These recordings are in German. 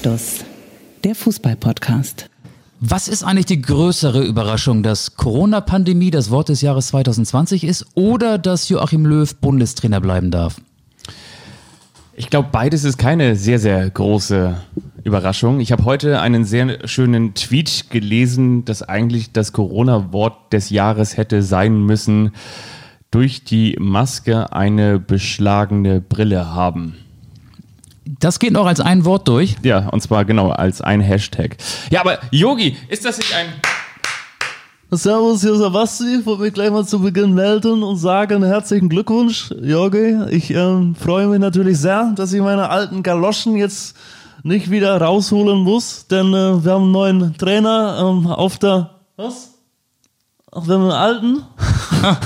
Anstoß, der Fußball-Podcast. Was ist eigentlich die größere Überraschung, dass Corona-Pandemie das Wort des Jahres 2020 ist oder dass Joachim Löw Bundestrainer bleiben darf? Ich glaube, beides ist keine sehr, sehr große Überraschung. Ich habe heute einen sehr schönen Tweet gelesen, dass eigentlich das Corona-Wort des Jahres hätte sein müssen, durch die Maske eine beschlagene Brille haben. Das geht noch als ein Wort durch. Ja, und zwar genau als ein Hashtag. Ja, aber Yogi, ist das nicht ein. Servus, hier ist der Basti. Ich wollte mich gleich mal zu Beginn melden und sagen herzlichen Glückwunsch, Jorgi. Ich ähm, freue mich natürlich sehr, dass ich meine alten Galoschen jetzt nicht wieder rausholen muss, denn äh, wir haben einen neuen Trainer ähm, auf der. Was? Ach, wir haben einen alten?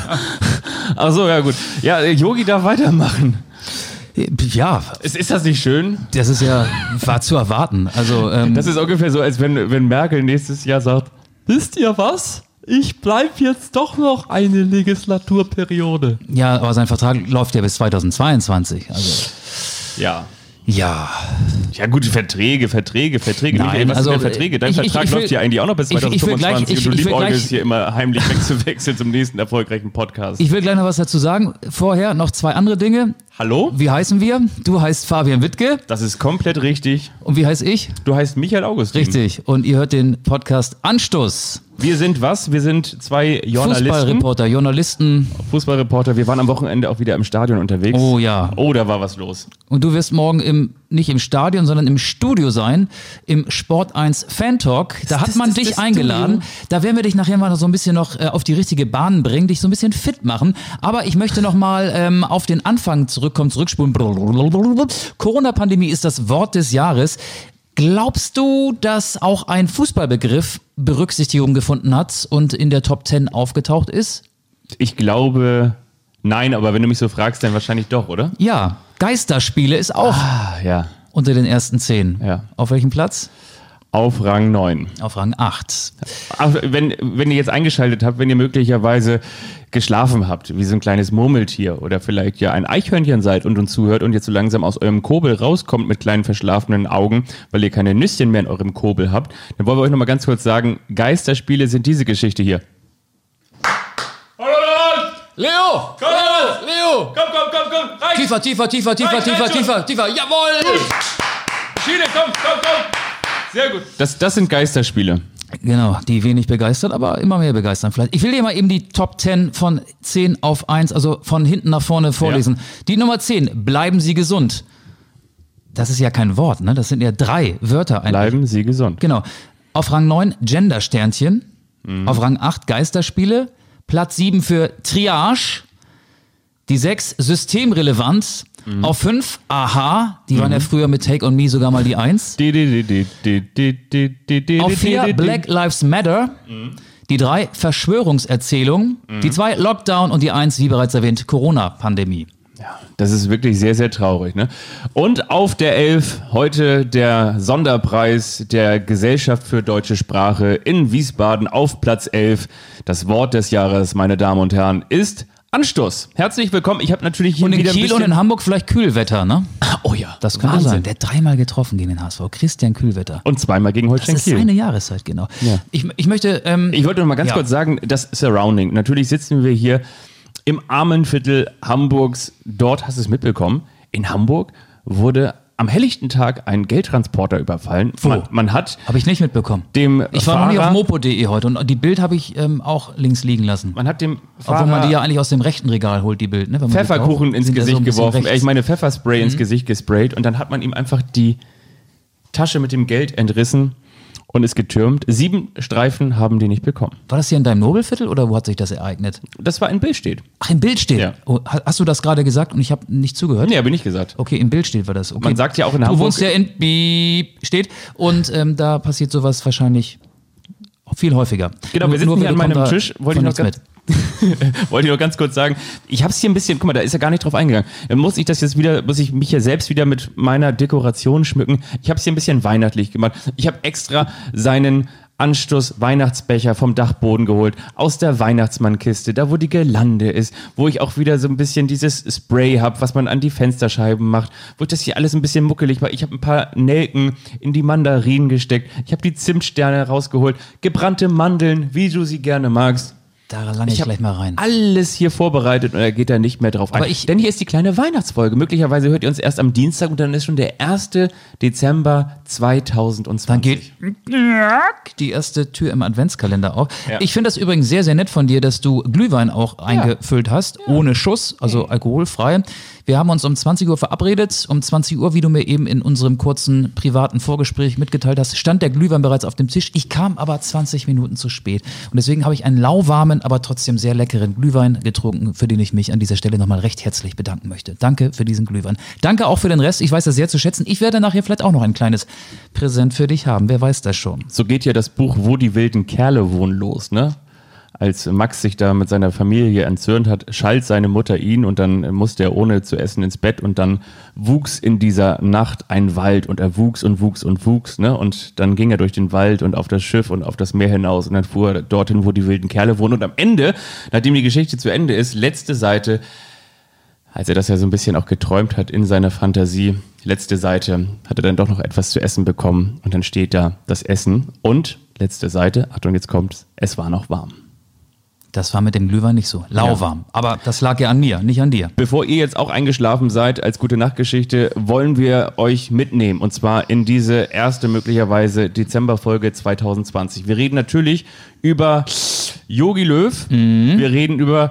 Ach so, ja gut. Ja, Yogi darf weitermachen. Ja, Ist, ist das nicht schön? das ist ja war zu erwarten. Also ähm, Das ist ungefähr so, als wenn, wenn Merkel nächstes Jahr sagt, Wisst ihr was? Ich bleib jetzt doch noch eine Legislaturperiode. ja, aber sein Vertrag läuft ja bis 2022. Also ja. ja, Ja gut, Verträge, Verträge, Verträge. Nein, was also, sind denn Verträge? Dein ich- ich- Vertrag ich will- läuft ja eigentlich auch noch bis ich- ich will 2025 gleich- ich- und du ich liebäugelst hier immer heimlich wegzuwechseln zum nächsten erfolgreichen Podcast. ich will gleich noch was dazu sagen. Vorher noch zwei andere Dinge. Hallo? Wie heißen wir? Du heißt Fabian Wittke Das ist komplett richtig. und wie heiß ich? Du heißt Michael Augustin. Richtig. Und ihr hört den Podcast Anstoß. Wir sind was? Wir sind zwei Journalisten. Fußballreporter, Journalisten. Fußballreporter. Wir waren am Wochenende auch wieder im Stadion unterwegs. Oh ja. Oh, da war was los. Und du wirst morgen im, nicht im Stadion, sondern im Studio sein, im Sport 1 Fan Talk. Da hat das man das- dich das eingeladen. Da werden wir dich nachher mal noch so ein bisschen noch äh, auf die richtige Bahn bringen, dich so ein bisschen fit machen. Aber ich möchte noch mal ähm, auf den Anfang zurückkommen, zurückspulen. Corona-Pandemie ist das Wort des Jahres. Glaubst du, dass auch ein Fußballbegriff Berücksichtigung gefunden hat und in der Top 10 aufgetaucht ist? Ich glaube, nein, aber wenn du mich so fragst, dann wahrscheinlich doch, oder? Ja, Geisterspiele ist auch Ah, ja. Unter den ersten 10. Ja. Auf welchem Platz? Auf Rang 9. Auf Rang 8. Ach, wenn, wenn ihr jetzt eingeschaltet habt, wenn ihr möglicherweise geschlafen habt, wie so ein kleines Murmeltier oder vielleicht ja ein Eichhörnchen seid und uns zuhört und jetzt so langsam aus eurem Kobel rauskommt mit kleinen verschlafenen Augen, weil ihr keine Nüsschen mehr in eurem Kobel habt, dann wollen wir euch nochmal ganz kurz sagen, Geisterspiele sind diese Geschichte hier. Leo! Leo! Komm, komm, komm, komm, rein! Tiefer, tiefer, tiefer, tiefer, Rein, tiefer, rein, tiefer, tiefer. Jawohl! Schiene, komm, komm, komm! Sehr gut. Das, das sind Geisterspiele. Genau, die wenig begeistert, aber immer mehr begeistern vielleicht. Ich will dir mal eben die Top 10 von 10 auf 1, also von hinten nach vorne vorlesen. Die Nummer 10, bleiben Sie gesund. Das ist ja kein Wort, ne? Das sind ja drei Wörter eigentlich. Bleiben Sie gesund. Genau. Auf Rang 9 Gender-Sternchen. Auf Rang 8 Geisterspiele. Platz 7 für Triage. Die 6 Systemrelevant. Auf 5 Aha. Die waren ja früher mit Take on Me sogar mal die 1. Di, di, di, di, di, di, di, di, Auf di, 4 di, di. Black Lives Matter. Die 3 Verschwörungserzählung. Die 2 Lockdown und die 1, wie bereits erwähnt, Corona-Pandemie. Das ist wirklich sehr, sehr traurig. Ne? Und auf der 11 heute der Sonderpreis der Gesellschaft für deutsche Sprache in Wiesbaden auf Platz 11. Das Wort des Jahres, meine Damen und Herren, ist Anstoß. Herzlich willkommen. Ich habe natürlich hier Und in wieder ein Kiel und in Hamburg vielleicht Kühlwetter, ne? oh ja, Das könnte Wahnsinn. sein. Der dreimal getroffen gegen den HSV. Christian Kühlwetter. Und zweimal gegen Das Holstein ist Kiel. seine Jahreszeit, genau. Ja. Ich, ich möchte. Ähm, Ich wollte noch mal ganz Ja. kurz sagen, das Surrounding. Natürlich sitzen wir hier im armen Viertel Hamburgs. Dort hast du es mitbekommen. In Hamburg wurde am helllichten Tag ein Geldtransporter überfallen. Man, man hat habe ich nicht mitbekommen. dem Ich war noch nicht auf Fahrer, mopo.de heute und die Bild habe ich ähm, auch links liegen lassen. man hat dem Obwohl man Fahrer die ja eigentlich aus dem rechten Regal holt, die Bild. Ne? Pfefferkuchen kauft, ins so Gesicht bisschen geworfen. rechts. Mhm. Ich meine Pfefferspray ins Gesicht gesprayt und dann hat man ihm einfach die Tasche mit dem Geld entrissen und ist getürmt. Sieben Streifen haben die nicht bekommen. war das hier in deinem Nobelviertel oder wo hat sich das ereignet? Das war in Bild steht. Ach, im Bild steht. Ja. Oh, ha- hast du das gerade gesagt und ich habe nicht zugehört? Nee, habe ich nicht gesagt. Okay, im Bild steht war das. Okay. Man sagt ja auch in Du Hamburg- wohnst ja in steht und ähm, da passiert sowas wahrscheinlich viel häufiger. Genau, wir sitzen Nur hier an meinem Tisch. Wollte ich, noch ganz, wollte ich noch ganz kurz sagen. Ich habe es hier ein bisschen, guck mal, da ist er gar nicht drauf eingegangen. Dann muss ich das jetzt wieder, muss ich mich ja selbst wieder mit meiner Dekoration schmücken. Ich habe es hier ein bisschen weihnachtlich gemacht. Ich habe extra seinen Anstoß Weihnachtsbecher vom Dachboden geholt, aus der Weihnachtsmannkiste, da wo die Gelande ist, wo ich auch wieder so ein bisschen dieses Spray habe, was man an die Fensterscheiben macht, wo ich das hier alles ein bisschen muckelig war. Ich habe ein paar Nelken in die Mandarinen gesteckt, ich habe die Zimtsterne rausgeholt, gebrannte Mandeln, wie du sie gerne magst. Da lange ich, hab gleich mal rein. Alles hier vorbereitet und er geht da nicht mehr drauf Aber ein. ich- Denn hier ist die kleine Weihnachtsfolge. Möglicherweise hört ihr uns erst am Dienstag und dann ist schon der 1. Dezember 2020. Dann geht die erste Tür im Adventskalender auf. Ja. Ich finde das übrigens sehr, sehr nett von dir, dass du Glühwein auch eingefüllt hast, ohne Schuss, also alkoholfrei. Wir haben uns um 20 Uhr verabredet. Um 20 Uhr, wie du mir eben in unserem kurzen privaten Vorgespräch mitgeteilt hast, stand der Glühwein bereits auf dem Tisch. Ich kam aber 20 Minuten zu spät. Und deswegen habe ich einen lauwarmen, aber trotzdem sehr leckeren Glühwein getrunken, für den ich mich an dieser Stelle nochmal recht herzlich bedanken möchte. Danke für diesen Glühwein. Danke auch für den Rest. Ich weiß das sehr zu schätzen. Ich werde nachher vielleicht auch noch ein kleines Präsent für dich haben. Wer weiß das schon. So geht ja das Buch Wo die wilden Kerle wohnen los, ne? Als Max sich da mit seiner Familie entzürnt hat, schalt seine Mutter ihn und dann musste er ohne zu essen ins Bett und dann wuchs in dieser Nacht ein Wald und er wuchs und wuchs und wuchs, ne? Und dann ging er durch den Wald und auf das Schiff und auf das Meer hinaus und dann fuhr er dorthin, wo die wilden Kerle wohnen und am Ende, nachdem die Geschichte zu Ende ist, letzte Seite, als er das ja so ein bisschen auch geträumt hat in seiner Fantasie, letzte Seite, hat er dann doch noch etwas zu essen bekommen und dann steht da das Essen und letzte Seite, Achtung, jetzt kommt's, es war noch warm. Das war mit dem Glühwein nicht so. Lauwarm. Aber das lag ja an mir, nicht an dir. Bevor ihr jetzt auch eingeschlafen seid als gute Nachtgeschichte, wollen wir euch mitnehmen und zwar in diese erste möglicherweise Dezemberfolge 2020. Wir reden natürlich über Yogi Löw, wir reden über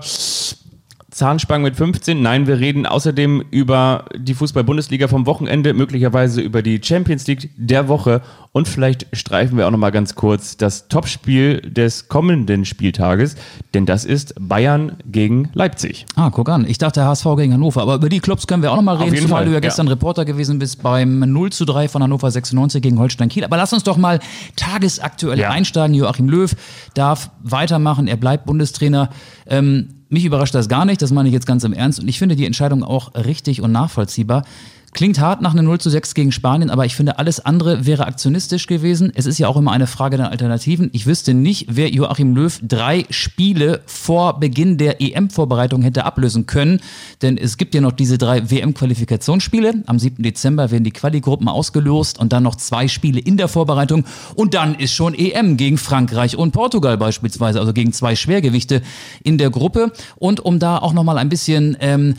Zahnspangen mit 15. Nein, wir reden außerdem über die Fußball-Bundesliga vom Wochenende, möglicherweise über die Champions League der Woche und vielleicht streifen wir auch noch mal ganz kurz das Topspiel des kommenden Spieltages, denn das ist Bayern gegen Leipzig. Ah, guck an. Ich dachte HSV gegen Hannover. Aber über die Clubs können wir auch noch mal reden, zumal Fall, du ja ja. gestern Reporter gewesen bist beim 0 zu 3 von Hannover 96 gegen Holstein Kiel. Aber lass uns doch mal tagesaktuell Ja. einsteigen. Joachim Löw darf weitermachen. Er bleibt Bundestrainer. Ähm, mich überrascht das gar nicht. Das meine ich jetzt ganz im Ernst. Und ich finde die Entscheidung auch richtig und nachvollziehbar. Klingt hart nach einem 0 zu 6 gegen Spanien, aber ich finde, alles andere wäre aktionistisch gewesen. Es ist ja auch immer eine Frage der Alternativen. Ich wüsste nicht, wer Joachim Löw drei Spiele vor Beginn der EM-Vorbereitung hätte ablösen können. Denn es gibt ja noch diese drei WM-Qualifikationsspiele. Am 7. Dezember werden die Quali-Gruppen ausgelost und dann noch zwei Spiele in der Vorbereitung. Und dann ist schon EM gegen Frankreich und Portugal beispielsweise, also gegen zwei Schwergewichte in der Gruppe. Und um da auch nochmal ein bisschen ähm,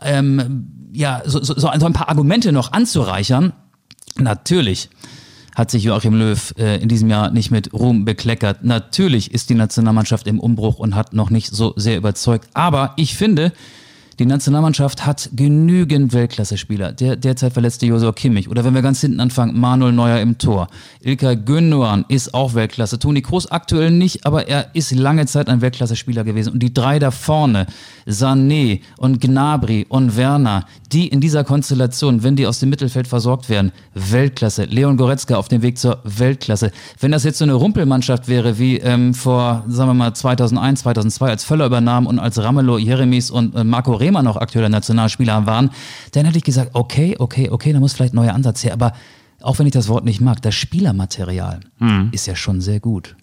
ähm, ja, so, so, so ein paar Argumente noch anzureichern. Natürlich hat sich Joachim Löw äh, in diesem Jahr nicht mit Ruhm bekleckert. Natürlich ist die Nationalmannschaft im Umbruch und hat noch nicht so sehr überzeugt. Aber ich finde, die Nationalmannschaft hat genügend Weltklasse-Spieler. Der derzeit verletzte Josua Kimmich. Oder wenn wir ganz hinten anfangen, Manuel Neuer im Tor. Ilkay Gündogan ist auch Weltklasse. Toni Kroos aktuell nicht, aber er ist lange Zeit ein Weltklasse-Spieler gewesen. Und die drei da vorne, Sané und Gnabry und Werner, die in dieser Konstellation, wenn die aus dem Mittelfeld versorgt werden, Weltklasse. Leon Goretzka auf dem Weg zur Weltklasse. Wenn das jetzt so eine Rumpelmannschaft wäre, wie ähm, vor, sagen wir mal, 2001, 2002, als Völler übernahm und als Ramelow, Jeremies und äh, Marco Rehmer noch aktueller Nationalspieler waren, dann hätte ich gesagt, okay, okay, okay, da muss vielleicht ein neuer Ansatz her. Aber auch wenn ich das Wort nicht mag, das Spielermaterial ist ja schon sehr gut.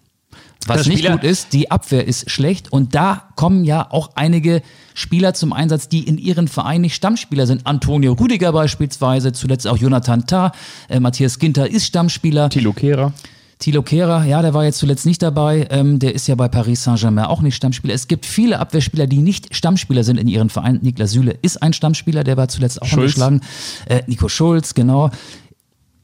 Was nicht gut ist, die Abwehr ist schlecht und da kommen ja auch einige Spieler zum Einsatz, die in ihren Vereinen nicht Stammspieler sind. Antonio Rüdiger beispielsweise, zuletzt auch Jonathan Tah, äh, Matthias Ginter ist Stammspieler. Thilo Kehrer. Thilo Kehrer, ja, der war jetzt zuletzt nicht dabei. Ähm, der ist ja bei Paris Saint-Germain auch nicht Stammspieler. Es gibt viele Abwehrspieler, die nicht Stammspieler sind in ihren Vereinen. Niklas Süle ist ein Stammspieler, der war zuletzt auch Schulz. angeschlagen. Äh, Nico Schulz, genau.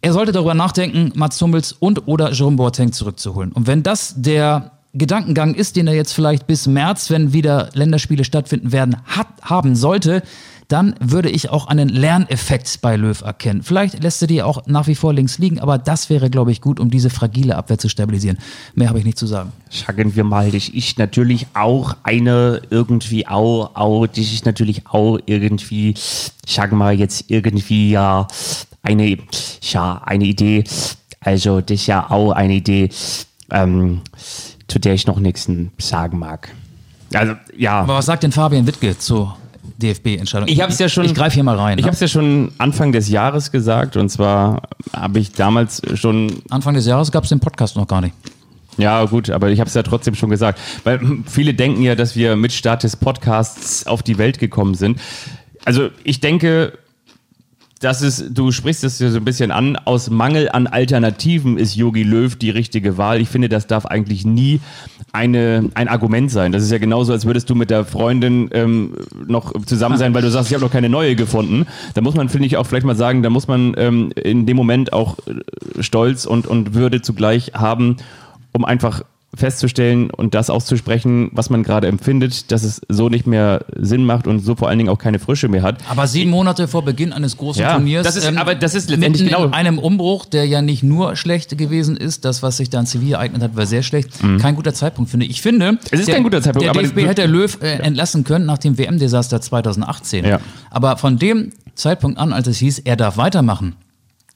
Er sollte darüber nachdenken, Mats Hummels und oder Jerome Boateng zurückzuholen. Und wenn das der Gedankengang ist, den er jetzt vielleicht bis März, wenn wieder Länderspiele stattfinden werden, hat, haben sollte, dann würde ich auch einen Lerneffekt bei Löw erkennen. Vielleicht lässt er die auch nach wie vor links liegen, aber das wäre, glaube ich, gut, um diese fragile Abwehr zu stabilisieren. Mehr habe ich nicht zu sagen. Sagen wir mal, das ist natürlich auch eine irgendwie auch, auch das ist natürlich auch irgendwie, sagen wir jetzt irgendwie ja eine, ja, eine Idee. Also das ist ja auch eine Idee, ähm, zu der ich noch nichts sagen mag. Also ja. Aber was sagt denn Fabian Wittke zur DFB-Entscheidung? Ich habe es ja schon. Ich greife hier mal rein. Ich ne? habe es ja schon Anfang des Jahres gesagt und zwar habe ich damals schon Anfang des Jahres gab es den Podcast noch gar nicht. Ja, gut, aber ich habe es ja trotzdem schon gesagt. Weil viele denken ja, dass wir mit Start des Podcasts auf die Welt gekommen sind. Also ich denke, das ist, du sprichst es ja so ein bisschen an, aus Mangel an Alternativen ist Yogi Löw die richtige Wahl. Ich finde, das darf eigentlich nie eine, ein Argument sein. Das ist ja genauso, als würdest du mit der Freundin ähm, noch zusammen sein, weil du sagst, ich habe noch keine neue gefunden. Da muss man, finde ich, auch vielleicht mal sagen, da muss man ähm, in dem Moment auch äh, Stolz und, und Würde zugleich haben, um einfach festzustellen und das auszusprechen, was man gerade empfindet, dass es so nicht mehr Sinn macht und so vor allen Dingen auch keine Frische mehr hat. Aber sieben Monate vor Beginn eines großen Ja, Turniers. das ist- aber das ist letztendlich genau- In einem Umbruch, der ja nicht nur schlecht gewesen ist, das, was sich da in Zivil ereignet hat, war sehr schlecht. Kein guter Zeitpunkt, finde ich. Ich finde, Mhm. Es ist der, kein guter Zeitpunkt, Der aber- DFB hätte Löw äh, entlassen können nach dem WM-Desaster 2018. Ja. Aber von dem Zeitpunkt an, als es hieß, er darf weitermachen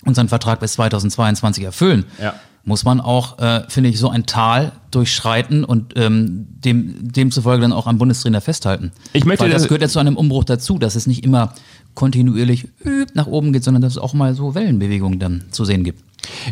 und seinen Vertrag bis 2022 erfüllen, Ja. Muss man auch, äh, finde ich, so ein Tal durchschreiten und ähm, dem, demzufolge dann auch am Bundestrainer festhalten. Ich möchte Weil das gehört ja zu einem Umbruch dazu, dass es nicht immer kontinuierlich nach oben geht, sondern dass es auch mal so Wellenbewegungen dann zu sehen gibt.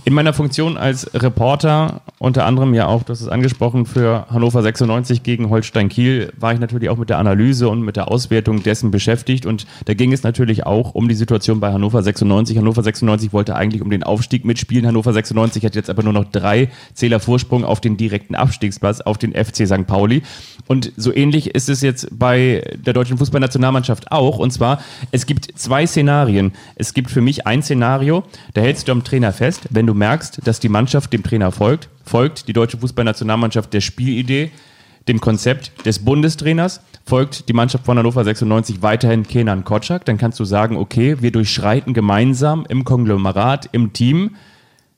In meiner Funktion als Reporter, unter anderem ja auch, das ist angesprochen, für Hannover 96 gegen Holstein Kiel, war ich natürlich auch mit der Analyse und mit der Auswertung dessen beschäftigt. Und da ging es natürlich auch um die Situation bei Hannover 96. Hannover 96 wollte eigentlich um den Aufstieg mitspielen. Hannover 96 hat jetzt aber nur noch drei Zähler Vorsprung auf den direkten Abstiegsplatz, auf den FC St. Pauli. Und so ähnlich ist es jetzt bei der deutschen Fußballnationalmannschaft auch. Und zwar, es gibt zwei Szenarien. Es gibt für mich ein Szenario, da hältst du am Trainer fest, wenn du merkst, dass die Mannschaft dem Trainer folgt, folgt die deutsche Fußballnationalmannschaft der Spielidee, dem Konzept des Bundestrainers, folgt die Mannschaft von Hannover 96 weiterhin Kenan Kotschak, dann kannst du sagen, okay, wir durchschreiten gemeinsam im Konglomerat, im Team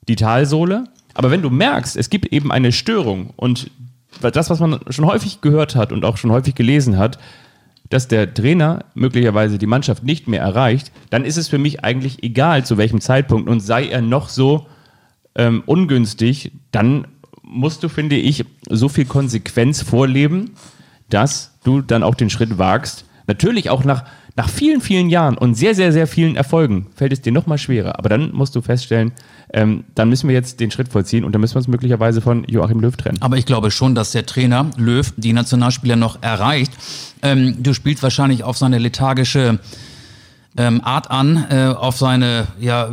die Talsohle. Aber wenn du merkst, es gibt eben eine Störung und das, was man schon häufig gehört hat und auch schon häufig gelesen hat, dass der Trainer möglicherweise die Mannschaft nicht mehr erreicht, dann ist es für mich eigentlich egal, zu welchem Zeitpunkt und sei er noch so ähm, ungünstig, dann musst du, finde ich, so viel Konsequenz vorleben, dass du dann auch den Schritt wagst. Natürlich auch nach, nach vielen, vielen Jahren und sehr, sehr, sehr vielen Erfolgen fällt es dir nochmal schwerer. Aber dann musst du feststellen, ähm, dann müssen wir jetzt den Schritt vollziehen und dann müssen wir uns möglicherweise von Joachim Löw trennen. Aber ich glaube schon, dass der Trainer Löw die Nationalspieler noch erreicht. Ähm, du spielst wahrscheinlich auf seine lethargische ähm, Art an, äh, auf seine, ja,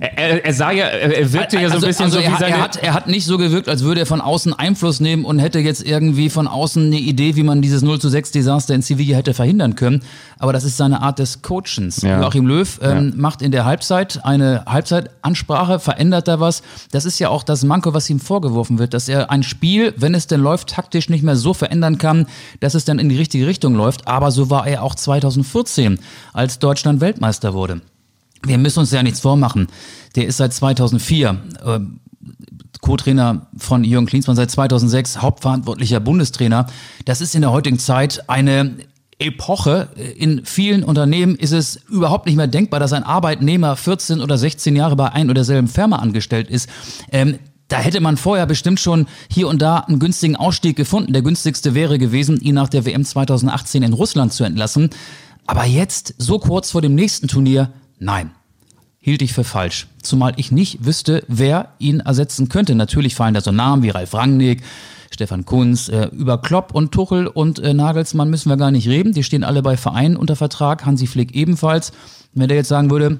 Er, er, er sah ja, er, er wirkte ja so ein bisschen also so er, wie seine. er, hat, er hat nicht so gewirkt, als würde er von außen Einfluss nehmen und hätte jetzt irgendwie von außen eine Idee, wie man dieses 0 zu 6 Desaster in Sevilla hätte verhindern können. Aber das ist seine Art des Coachens. Ja. Joachim Löw ähm, macht in der Halbzeit eine Halbzeitansprache, verändert da was. Das ist ja auch das Manko, was ihm vorgeworfen wird, dass er ein Spiel, wenn es denn läuft, taktisch nicht mehr so verändern kann, dass es dann in die richtige Richtung läuft. Aber so war er auch 2014, als Deutschland Weltmeister wurde. Wir müssen uns ja nichts vormachen. Der ist seit 2004 äh, Co-Trainer von Jürgen Klinsmann, seit 2006 hauptverantwortlicher Bundestrainer. Das ist in der heutigen Zeit eine Epoche. In vielen Unternehmen ist es überhaupt nicht mehr denkbar, dass ein Arbeitnehmer 14 oder 16 Jahre bei ein oder derselben Firma angestellt ist. Ähm, da hätte man vorher bestimmt schon hier und da einen günstigen Ausstieg gefunden. Der günstigste wäre gewesen, ihn nach der WM 2018 in Russland zu entlassen. Aber jetzt, so kurz vor dem nächsten Turnier, nein hielt ich für falsch. Zumal ich nicht wüsste, wer ihn ersetzen könnte. Natürlich fallen da so Namen wie Ralf Rangnick, Stefan Kunz, äh, über Klopp und Tuchel und äh, Nagelsmann müssen wir gar nicht reden. Die stehen alle bei Vereinen unter Vertrag, Hansi Flick ebenfalls. Wenn der jetzt sagen würde,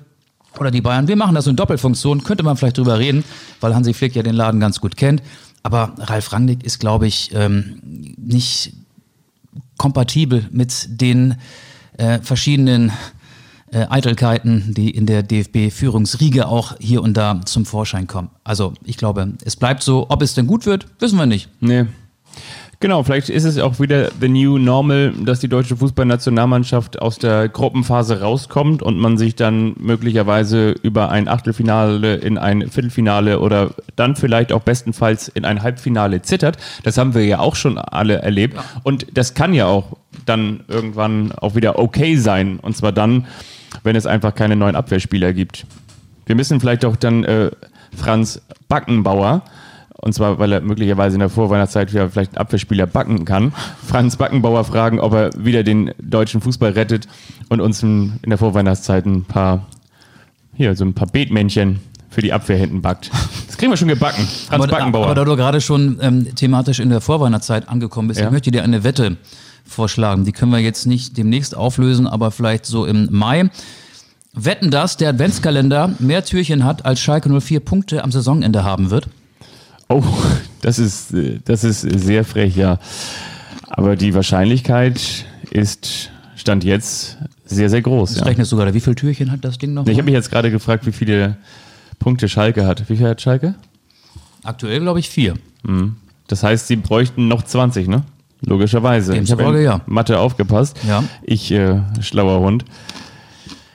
oder die Bayern, wir machen das in Doppelfunktion, könnte man vielleicht drüber reden, weil Hansi Flick ja den Laden ganz gut kennt. Aber Ralf Rangnick ist, glaube ich, ähm, nicht kompatibel mit den äh, verschiedenen äh, Eitelkeiten, die in der DFB-Führungsriege auch hier und da zum Vorschein kommen. Also ich glaube, es bleibt so. Ob es denn gut wird, wissen wir nicht. Nee. Genau, vielleicht ist es auch wieder the new normal, dass die deutsche Fußballnationalmannschaft aus der Gruppenphase rauskommt und man sich dann möglicherweise über ein Achtelfinale in ein Viertelfinale oder dann vielleicht auch bestenfalls in ein Halbfinale zittert. Das haben wir ja auch schon alle erlebt. Und das kann ja auch dann irgendwann auch wieder okay sein. Und zwar dann, wenn es einfach keine neuen Abwehrspieler gibt. Wir müssen vielleicht auch dann äh, Franz Backenbauer, und zwar, weil er möglicherweise in der Vorweihnachtszeit wieder vielleicht einen Abwehrspieler backen kann, Franz Backenbauer fragen, ob er wieder den deutschen Fußball rettet und uns in der Vorweihnachtszeit ein paar, hier, so ein paar Beetmännchen für die Abwehr hinten backt. Das kriegen wir schon gebacken. Franz aber, Backenbauer. aber da du gerade schon ähm, thematisch in der Vorweihnachtszeit angekommen bist, Ja. ich möchte dir eine Wette vorschlagen. Die können wir jetzt nicht demnächst auflösen, aber vielleicht so im Mai. Wetten, dass der Adventskalender mehr Türchen hat, als Schalke 04 Punkte am Saisonende haben wird? Oh, das ist, das ist sehr frech, ja. Aber die Wahrscheinlichkeit ist, stand jetzt, sehr, sehr groß. Ja. Rechnest du gerade, wie viele Türchen hat das Ding noch? Ich habe mich jetzt gerade gefragt, wie viele Punkte Schalke hat. Wie viel hat Schalke? Aktuell glaube ich vier. Das heißt, sie bräuchten noch 20, ne? Logischerweise. Ich hab ja. Mathe aufgepasst. Ja. Ich, äh, schlauer Hund.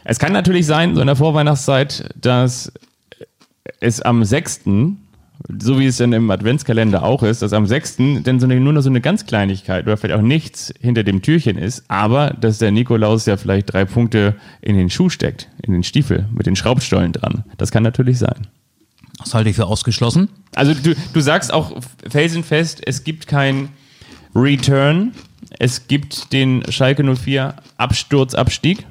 Es kann natürlich sein, so in der Vorweihnachtszeit, dass es am 6., so wie es dann im Adventskalender auch ist, dass am 6. dann so eine, nur noch so eine ganz Kleinigkeit oder vielleicht auch nichts hinter dem Türchen ist, aber dass der Nikolaus ja vielleicht drei Punkte in den Schuh steckt, in den Stiefel, mit den Schraubstollen dran. Das kann natürlich sein. Das halte ich für ausgeschlossen. Also du, du sagst auch felsenfest, es gibt kein Return, es gibt den Schalke 04 Absturzabstieg.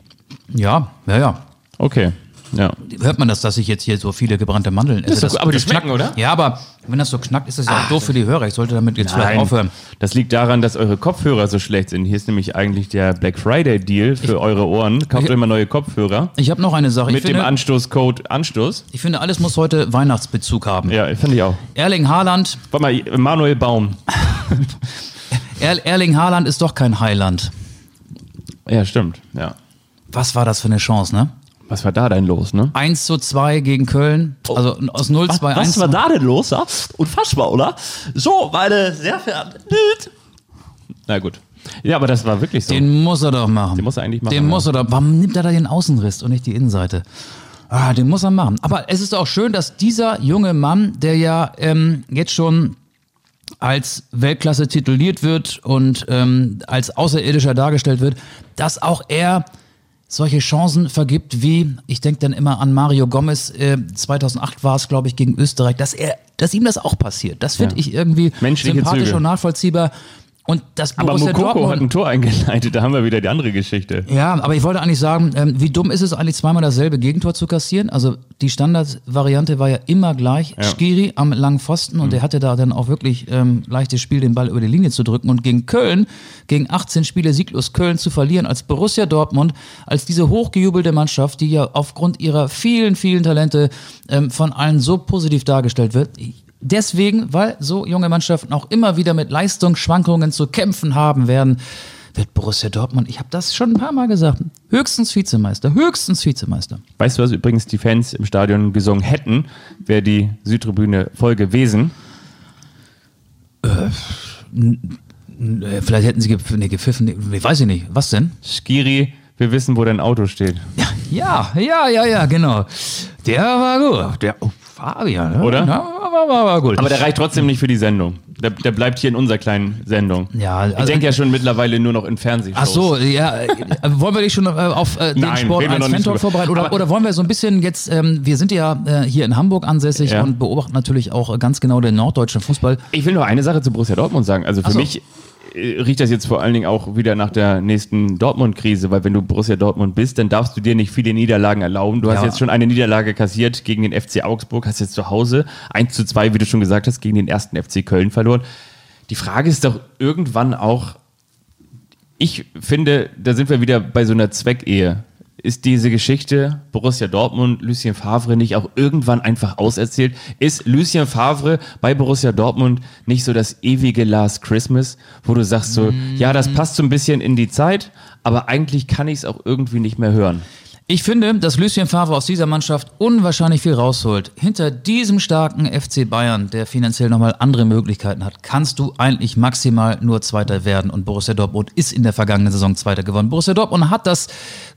Ja, ja, ja. Okay, ja. Hört man das, dass ich jetzt hier so viele gebrannte Mandeln esse? ist doch gut, aber die schmecken, oder? Ja, aber wenn das so knackt, ist das ja auch doof für die Hörer. Ich sollte damit jetzt vielleicht aufhören. das liegt daran, dass eure Kopfhörer so schlecht sind. Hier ist nämlich eigentlich der Black Friday Deal für eure Ohren. Kauft Ich- mal neue Kopfhörer Ich habe noch eine Sache. Ich mit dem finde, Anstoßcode Anstoß. ich finde, alles muss heute Weihnachtsbezug haben. Ja, finde ich auch. Erling Haaland, Warte mal, Manuel Baum. er, Erling Haaland ist doch kein Heiland. Ja, stimmt. Ja. Was war das für eine Chance, ne? Was war da denn los, ne? 1 zu 2 gegen Köln. Also aus 0 Was, 2 was 1. war da denn los? Ja? Unfassbar, oder? So, meine sehr verehrten. Na gut. Ja, aber das war wirklich so. Den muss er doch machen. Den muss er eigentlich machen, Den ja. muss er doch. Warum nimmt er da den Außenriss und nicht die Innenseite? Ah, den muss er machen. Aber es ist auch schön, dass dieser junge Mann, der ja ähm, jetzt schon als Weltklasse tituliert wird und ähm, als Außerirdischer dargestellt wird, dass auch er solche Chancen vergibt, wie, ich denke dann immer an Mario Gomez, äh, 2008 war es, glaube ich, gegen Österreich, dass er, dass ihm das auch passiert. Das finde Ja. ich irgendwie Menschliche sympathisch Züge. und nachvollziehbar. Und das aber Borussia Mokoko Dortmund, hat ein Tor eingeleitet, da haben wir wieder die andere Geschichte. ja, aber ich wollte eigentlich sagen, ähm, wie dumm ist es eigentlich zweimal dasselbe Gegentor zu kassieren? Also die Standardvariante war ja immer gleich. Skiri am langen Pfosten und der hatte da dann auch wirklich ähm, leichtes Spiel, den Ball über die Linie zu drücken und gegen Köln, gegen 18 Spiele sieglos Köln zu verlieren als Borussia Dortmund, als diese hochgejubelte Mannschaft, die ja aufgrund ihrer vielen, vielen Talente ähm, von allen so positiv dargestellt wird. Deswegen, weil so junge Mannschaften auch immer wieder mit Leistungsschwankungen zu kämpfen haben werden, wird Borussia Dortmund, ich habe das schon ein paar Mal gesagt, höchstens Vizemeister, höchstens Vizemeister. Weißt du, was übrigens die Fans im Stadion gesungen hätten, wäre die Südtribüne voll gewesen? Äh, Vielleicht hätten sie gepf nee, gepfiffen, nee, weiß ich nicht. Was denn? Skiri, wir wissen, wo dein Auto steht. Ja, ja, ja, ja, genau. Der war gut. Der oh, Fabian, ne? Oder? Ja, war, war, war gut. Aber der reicht trotzdem nicht für die Sendung. Der, der bleibt hier in unserer kleinen Sendung. Ja, ich also- denke ja schon mittlerweile nur noch in Fernsehshows. Ach so, ja. äh, wollen wir dich schon äh, auf äh, den Nein, Sport reden wir 1 noch nicht Fan Talk drüber. vorbereiten? Oder, oder wollen wir so ein bisschen jetzt, ähm, wir sind ja äh, hier in Hamburg ansässig Ja. und beobachten natürlich auch ganz genau den norddeutschen Fußball. Ich will nur eine Sache zu Borussia Dortmund sagen. Also für so. mich riecht das jetzt vor allen Dingen auch wieder nach der nächsten Dortmund-Krise, weil wenn du Borussia Dortmund bist, dann darfst du dir nicht viele Niederlagen erlauben. Du hast Ja. jetzt schon eine Niederlage kassiert gegen den FC Augsburg, hast jetzt zu Hause 1 zu 2, wie du schon gesagt hast, gegen den ersten FC Köln verloren. Die Frage ist doch irgendwann auch, ich finde, da sind wir wieder bei so einer Zweckehe. Ist diese Geschichte Borussia Dortmund, Lucien Favre nicht auch irgendwann einfach auserzählt? Ist Lucien Favre bei Borussia Dortmund nicht so das ewige Last Christmas, wo du sagst so, ja, das passt so ein bisschen in die Zeit, aber eigentlich kann ich es auch irgendwie nicht mehr hören. Ich finde, dass Lucien Favre aus dieser Mannschaft unwahrscheinlich viel rausholt. Hinter diesem starken FC Bayern, der finanziell nochmal andere Möglichkeiten hat, kannst du eigentlich maximal nur Zweiter werden. Und Borussia Dortmund ist in der vergangenen Saison Zweiter geworden. Borussia Dortmund hat das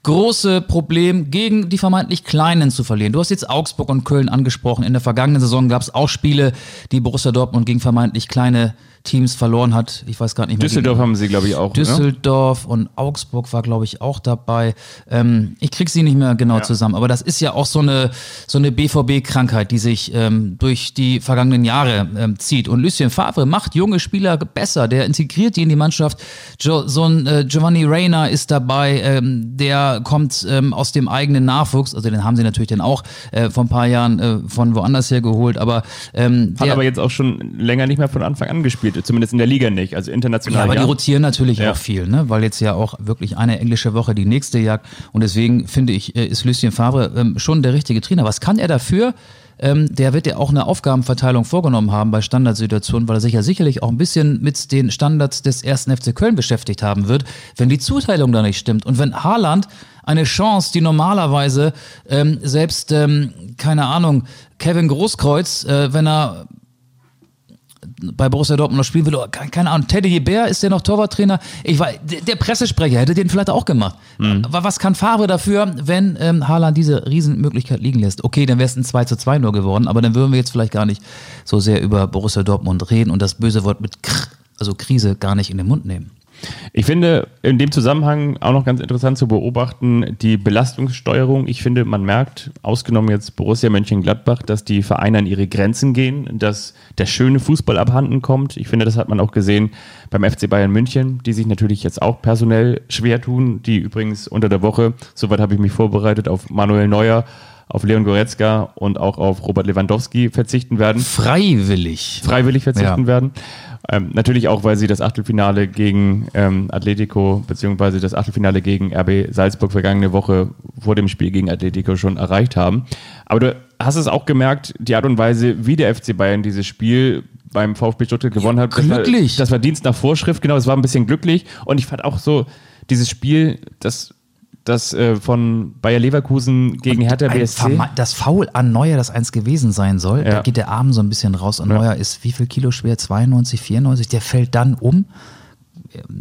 große Problem, gegen die vermeintlich Kleinen zu verlieren. Du hast jetzt Augsburg und Köln angesprochen. In der vergangenen Saison gab es auch Spiele, die Borussia Dortmund gegen vermeintlich kleine Teams verloren hat. Ich weiß gar nicht mehr. Düsseldorf haben sie, glaube ich, auch. Ne? Düsseldorf und Augsburg war, glaube ich, auch dabei. Ähm, ich krieg sie nicht mehr genau zusammen, aber das ist ja auch so eine, so eine BVB-Krankheit, die sich ähm, durch die vergangenen Jahre ähm, zieht. Und Lucien Favre macht junge Spieler besser, der integriert die in die Mannschaft. Jo, so ein äh, Giovanni Reina ist dabei, ähm, der kommt ähm, aus dem eigenen Nachwuchs, also den haben sie natürlich dann auch äh, vor ein paar Jahren äh, von woanders her geholt, aber ähm, Hat aber jetzt auch schon länger nicht mehr von Anfang an gespielt, zumindest in der Liga nicht, also international. Ja, aber die rotieren natürlich Ja. auch viel, ne? weil jetzt ja auch wirklich eine englische Woche die nächste jagt. Und deswegen finde ich, äh, ist Lucien Favre ähm, schon der richtige Trainer. Was kann er dafür? Ähm, der wird ja auch eine Aufgabenverteilung vorgenommen haben bei Standardsituationen, weil er sich ja sicherlich auch ein bisschen mit den Standards des ersten FC Köln beschäftigt haben wird, wenn die Zuteilung da nicht stimmt. Und wenn Haaland eine Chance, die normalerweise ähm, selbst, ähm, keine Ahnung, Kevin Großkreuz, äh, wenn er bei Borussia Dortmund noch spielen will, oder ke- keine Ahnung, Teddy Bär ist der noch Torwarttrainer? Ich weiß, der, Pressesprecher hätte den vielleicht auch gemacht. Aber was kann Favre dafür, wenn ähm, Haaland diese Riesenmöglichkeit liegen lässt? Okay, dann wäre es ein 2 zu 2 nur geworden, aber dann würden wir jetzt vielleicht gar nicht so sehr über Borussia Dortmund reden und das böse Wort mit Kr, also Krise, gar nicht in den Mund nehmen. Ich finde in dem Zusammenhang auch noch ganz interessant zu beobachten, die Belastungssteuerung. Ich finde, man merkt, ausgenommen jetzt Borussia Mönchengladbach, dass die Vereine an ihre Grenzen gehen, dass der schöne Fußball abhanden kommt. Ich finde, das hat man auch gesehen beim FC Bayern München, die sich natürlich jetzt auch personell schwer tun, die übrigens unter der Woche, soweit habe ich mich vorbereitet, auf Manuel Neuer, auf Leon Goretzka und auch auf Robert Lewandowski verzichten werden Freiwillig. freiwillig verzichten Ja. werden. Ähm, natürlich auch, weil sie das Achtelfinale gegen ähm, Atletico beziehungsweise das Achtelfinale gegen RB Salzburg vergangene Woche vor dem Spiel gegen Atletico schon erreicht haben. Aber du hast es auch gemerkt, die Art und Weise, wie der FC Bayern dieses Spiel beim VfB Stuttgart gewonnen hat. Das war, glücklich. das war Dienst nach Vorschrift, genau, es war ein bisschen glücklich. Und ich fand auch so, dieses Spiel, das, das äh, von Bayer Leverkusen gegen Hertha BSC. Das Foul an Neuer, das eins gewesen sein soll, da Ja. geht der Arm so ein bisschen raus und Ja. Neuer ist wie viel Kilo schwer? 92, 94, der fällt dann um.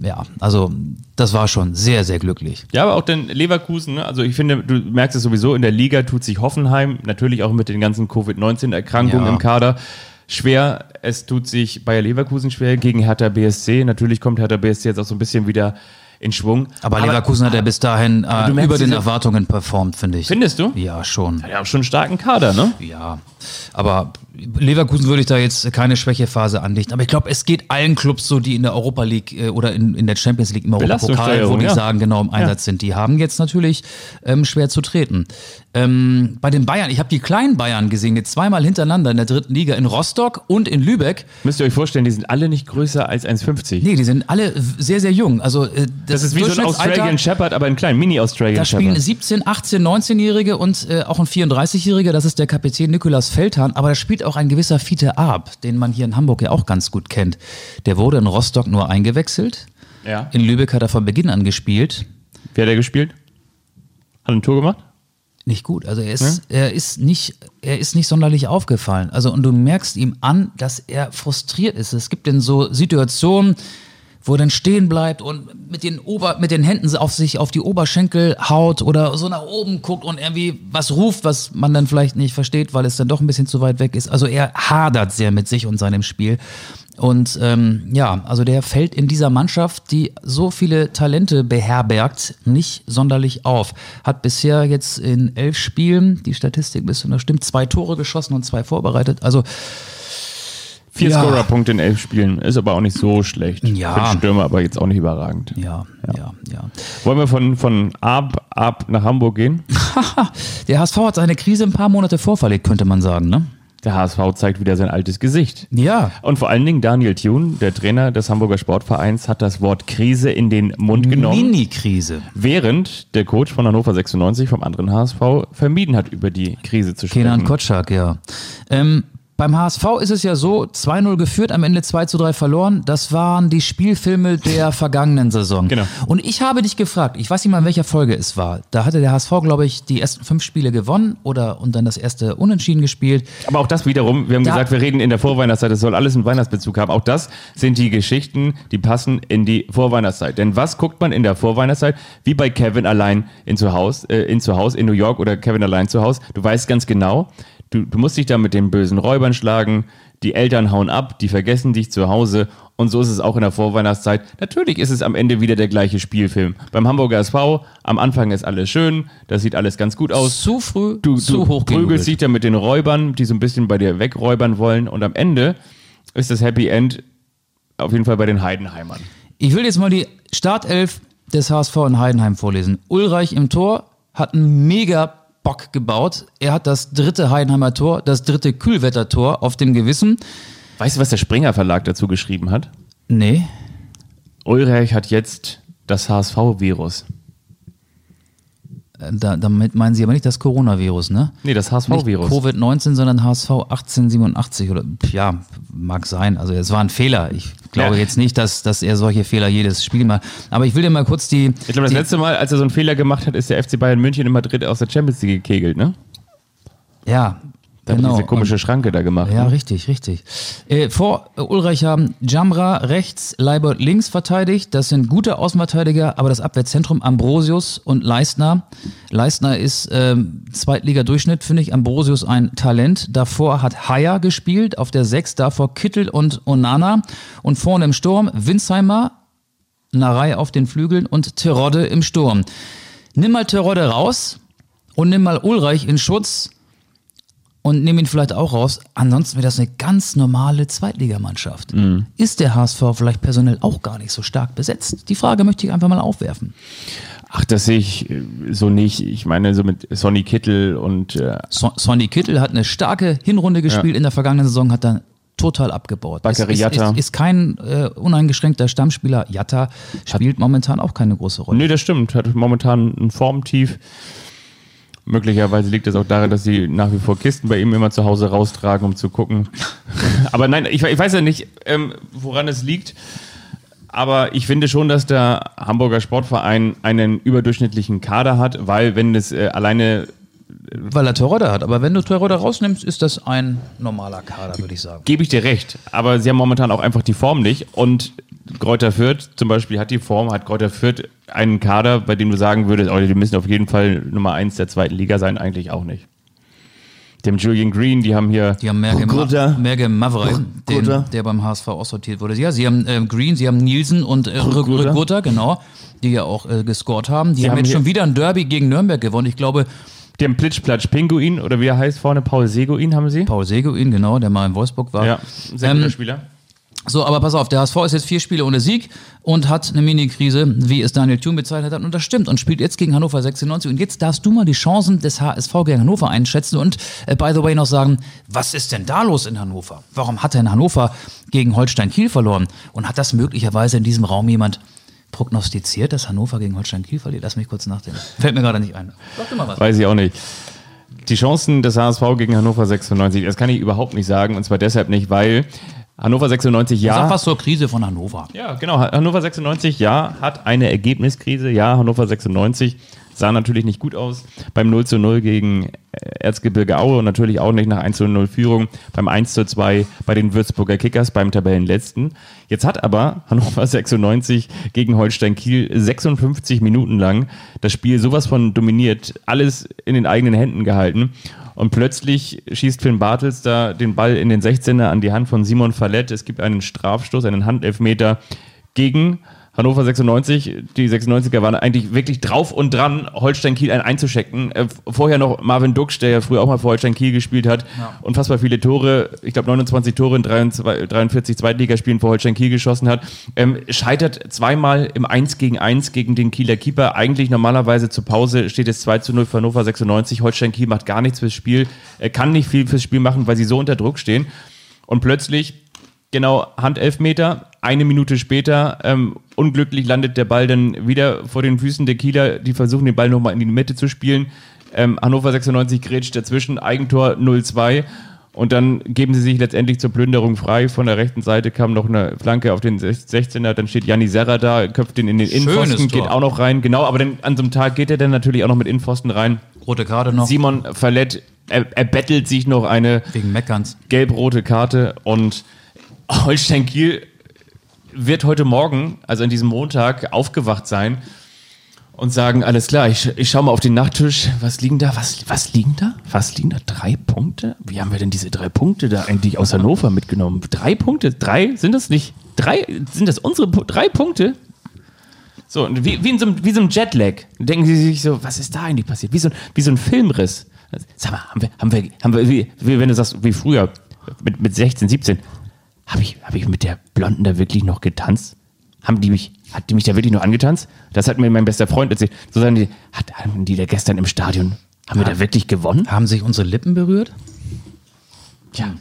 Ja, also das war schon sehr, sehr glücklich. Ja, aber auch denn Leverkusen, ne? also ich finde, du merkst es sowieso, in der Liga tut sich Hoffenheim, natürlich auch mit den ganzen Covid-19-Erkrankungen Ja. im Kader, schwer. Es tut sich Bayer Leverkusen schwer gegen Hertha BSC. Natürlich kommt Hertha BSC jetzt auch so ein bisschen wieder in Schwung. Aber, Leverkusen hat ja bis dahin äh, merkst über den Erwartungen performt, finde ich. Findest du? Ja, schon. Ja, auch schon einen starken Kader, ne? Ja, aber Leverkusen würde ich da jetzt keine Schwächephase andichten. Aber ich glaube, es geht allen Clubs so, die in der Europa League äh, oder in, in der Champions League im Europapokal, wo Belastungssteuerung, die ja. sagen, genau im Einsatz sind. Die haben jetzt natürlich ähm, schwer zu treten. Ähm, bei den Bayern, ich habe die kleinen Bayern gesehen, jetzt zweimal hintereinander in der dritten Liga in Rostock und in Lübeck. Müsst ihr euch vorstellen, die sind alle nicht größer als 1,50. Nee, die sind alle sehr, sehr jung. Also äh, das ist wie so ein Australian Shepherd, aber ein klein Mini-Australian Da spielen Shepherd. 17, 18, 19-Jährige und äh, auch ein 34-Jähriger, das ist der Kapitän Nikolaus Feldhahn, aber da spielt auch ein gewisser Fiete Arp, den man hier in Hamburg ja auch ganz gut kennt. Der wurde in Rostock nur eingewechselt. Ja. In Lübeck hat er von Beginn an gespielt. Wie hat er gespielt? Hat ein Tor gemacht? Nicht gut. Also er ist, er ist nicht, er ist nicht sonderlich aufgefallen. Also und du merkst ihm an, dass er frustriert ist. Es gibt denn so Situationen, wo er dann stehen bleibt und mit den, Ober, mit den Händen auf sich auf die Oberschenkel haut oder so nach oben guckt und irgendwie was ruft, was man dann vielleicht nicht versteht, weil es dann doch ein bisschen zu weit weg ist. Also er hadert sehr mit sich und seinem Spiel. Und ähm, ja, also der fällt in dieser Mannschaft, die so viele Talente beherbergt, nicht sonderlich auf. Hat bisher jetzt in elf Spielen, die Statistik müsste noch stimmt, zwei Tore geschossen und zwei vorbereitet. Also Vier Ja. Scorer-Punkte in elf Spielen. Ist aber auch nicht so schlecht. Ja. Für den Stürmer aber jetzt auch nicht überragend. ja, ja, ja. Wollen wir von, von ab, ab nach Hamburg gehen? Der HSV hat seine Krise ein paar Monate vorverlegt, könnte man sagen, ne? Der HSV zeigt wieder sein altes Gesicht. Ja. Und vor allen Dingen Daniel Thune, der Trainer des Hamburger Sportvereins, hat das Wort Krise in den Mund genommen, Mini-Krise. während der Coach von Hannover 96 vom anderen HSV vermieden hat, über die Krise zu sprechen. Kenan Kotschak, ja. Ähm, beim HSV ist es ja so, 2-0 geführt, am Ende 2-3 verloren. Das waren die Spielfilme der vergangenen Saison. Genau. Und ich habe dich gefragt, ich weiß nicht mal, in welcher Folge es war. Da hatte der HSV, glaube ich, die ersten fünf Spiele gewonnen oder und dann das erste Unentschieden gespielt. Aber auch das wiederum, wir haben Da- gesagt, wir reden in der Vorweihnachtszeit, es soll alles einen Weihnachtsbezug haben. Auch das sind die Geschichten, die passen in die Vorweihnachtszeit. Denn was guckt man in der Vorweihnachtszeit? Wie bei Kevin allein in zu Haus, äh, in zu Haus in New York oder Kevin allein zu Haus. Du weißt ganz genau, du, du musst dich da mit den bösen Räubern schlagen. Die Eltern hauen ab, die vergessen dich zu Hause Und so ist es auch in der Vorweihnachtszeit. Natürlich ist es am Ende wieder der gleiche Spielfilm. Beim Hamburger SV, am Anfang ist alles schön, das sieht alles ganz gut aus. Zu früh, Du, zu du hoch prügelst dich da mit den Räubern, die so ein bisschen bei dir wegräubern wollen. Und am Ende ist das Happy End auf jeden Fall bei den Heidenheimern. Ich will jetzt mal die Startelf des HSV in Heidenheim vorlesen. Ulreich im Tor hat einen mega Bock gebaut. Er hat das dritte Heidenheimer Tor, das dritte Kühlwettertor auf dem Gewissen. Weißt du, was der Springer Verlag dazu geschrieben hat? Nee. Ulreich hat jetzt das HSV-Virus. Da, damit meinen Sie aber nicht das Coronavirus, ne? Nee, das HSV-Virus. Covid-19, sondern HSV 1887 oder ja, mag sein. Also es war ein Fehler. Ich glaube Ja. jetzt nicht, dass, dass er solche Fehler jedes Spiel macht. Aber ich will dir mal kurz die. Ich glaube, das die, letzte Mal, als er so einen Fehler gemacht hat, ist der FC Bayern München in Madrid aus der Champions League gekegelt, ne? Ja, Da genau. diese komische Und- Schranke da gemacht. Ja, ne? richtig, richtig. Äh, vor Ulreich haben Jamra rechts, Leibert links verteidigt. Das sind gute Außenverteidiger, aber das Abwehrzentrum Ambrosius und Leistner. Leistner ist ähm, Zweitliga-Durchschnitt, finde ich. Ambrosius ein Talent. Davor hat Haya gespielt auf der 6, davor Kittel und Onana. Und vorne im Sturm Winsheimer, Narei auf den Flügeln und Terodde im Sturm. Nimm mal Terodde raus und nimm mal Ulreich in Schutz und nimm ihn vielleicht auch raus. Ansonsten wäre das eine ganz normale Zweitligamannschaft. Ist der HSV vielleicht personell auch gar nicht so stark besetzt? Die Frage möchte ich einfach mal aufwerfen. Ach, das sehe ich äh, so nicht. Ich meine, so mit Sonny Kittel und äh, So Sonny Kittel hat eine starke Hinrunde gespielt in der vergangenen Saison, hat dann total abgebaut. Bakary ist, ist, ist, ist kein äh, uneingeschränkter Stammspieler. Jatta spielt momentan auch keine große Rolle. Nee, das stimmt. Hat momentan ein Formtief. Möglicherweise liegt es auch daran, dass sie nach wie vor Kisten bei ihm immer zu Hause raustragen, um zu gucken. Aber nein, ich, ich weiß ja nicht, ähm, woran es liegt. Aber ich finde schon, dass der Hamburger Sportverein einen überdurchschnittlichen Kader hat, weil wenn es äh, alleine Weil er Terodde hat. Aber wenn du Terodde rausnimmst, ist das ein normaler Kader, würde ich sagen. gebe ich dir recht. Aber sie haben momentan auch einfach die Form nicht. Und Kräuter Fürth zum Beispiel hat die Form, hat Kräuter Fürth einen Kader, bei dem du sagen würdest, oh, die müssen auf jeden Fall Nummer eins der zweiten Liga sein, eigentlich auch nicht. Dem Julian Green, die haben hier Die haben Merge, Guter. Ma Merge Mavre, den, der beim HSV aussortiert wurde. Ja, sie haben ähm, Green, sie haben Nielsen und äh. Guter, genau, die ja auch äh, gescored haben. Die haben, haben jetzt schon wieder ein Derby gegen Nürnberg gewonnen. Ich glaube, dem Plitsch-Platsch Pinguin oder wie er heißt vorne, Paul Seguin haben sie. Paul Seguin, genau, der mal in Wolfsburg war. Ja, sehr Ähm, guter Spieler. So, aber pass auf, der HSV ist jetzt vier Spiele ohne Sieg und hat eine Mini-Krise, wie es Daniel Thun bezeichnet hat. Und das stimmt und spielt jetzt gegen Hannover 96. Und jetzt darfst du mal die Chancen des HSV gegen Hannover einschätzen und, äh, by the way, noch sagen, was ist denn da los in Hannover? Warum hat denn Hannover gegen Holstein Kiel verloren? Und hat das möglicherweise in diesem Raum jemand prognostiziert, dass Hannover gegen Holstein Kiel verliert? Lass mich kurz nachdenken. Fällt mir gerade nicht ein. Sag mal was. Weiß ich auch nicht. Die Chancen des HSV gegen Hannover 96, das kann ich überhaupt nicht sagen. Und zwar deshalb nicht, weil Hannover 96 ja. Sag was zur Krise von Hannover. Ja, genau. Hannover 96, ja, hat eine Ergebniskrise. Ja, Hannover 96 sah natürlich nicht gut aus beim 0 zu 0 gegen äh, Erzgebirge Aue und natürlich auch nicht nach 1 zu 0 Führung beim 1 zu 2 bei den Würzburger Kickers beim Tabellenletzten. Jetzt hat aber Hannover 96 gegen Holstein Kiel 56 Minuten lang das Spiel sowas von dominiert, alles in den eigenen Händen gehalten. Und plötzlich schießt Finn Bartels da den Ball in den 16er an die Hand von Simon Fallett. Es gibt einen Strafstoß, einen Handelfmeter gegen Hannover 96. Die 96er waren eigentlich wirklich drauf und dran, Holstein Kiel einen einzuschecken. Äh, vorher noch Marvin Duksch, der ja früher auch mal für Holstein Kiel gespielt hat. Unfassbar viele Tore, ich glaube 29 Tore in 23, 43 Zweitligaspielen für Holstein Kiel geschossen hat. Ähm, scheitert zweimal im 1 gegen 1 gegen den Kieler Keeper. Eigentlich normalerweise zur Pause steht es 2 zu 0 für Hannover 96. Holstein Kiel macht gar nichts fürs Spiel, kann nicht viel fürs Spiel machen, weil sie so unter Druck stehen. Und plötzlich Genau, Handelfmeter. Eine Minute später, ähm, unglücklich landet der Ball dann wieder vor den Füßen der Kieler. Die versuchen den Ball nochmal in die Mitte zu spielen. Ähm, Hannover 96 grätscht dazwischen, Eigentor 0-2. Und dann geben sie sich letztendlich zur Plünderung frei. Von der rechten Seite kam noch eine Flanke auf den 16er. Dann steht Janni Serra da, köpft den in den Innenpfosten, geht auch noch rein. Genau, aber dann, an so einem Tag geht er dann natürlich auch noch mit Innenpfosten rein. Rote Karte noch, Simon Verlett, er, er bettelt sich noch eine wegen Meckerns. gelb-rote Karte und Holstein Kiel wird heute Morgen, also an diesem Montag, aufgewacht sein und sagen, alles klar, ich, ich schau mal auf den Nachttisch, was liegen da, was, was liegen da? Was liegen da? Drei Punkte? Wie haben wir denn diese drei Punkte da eigentlich aus Hannover mitgenommen? Drei Punkte? Drei? Sind das nicht Drei, sind das unsere drei Punkte? So, wie, wie, in so einem, so einem Jetlag. Denken sie sich so, was ist da eigentlich passiert? Wie so, ein- wie so ein Filmriss. Sag mal, haben wir, haben wir, haben wir wie, wie wenn du sagst, wie früher, mit, mit 16, 17, habe ich, hab ich mit der Blonden da wirklich noch getanzt? Haben die mich, hat die mich da wirklich noch angetanzt? Das hat mir mein bester Freund erzählt. So sagen die, hat, haben die da gestern im Stadion, haben wir da wirklich gewonnen? Haben sich unsere Lippen berührt? Tja.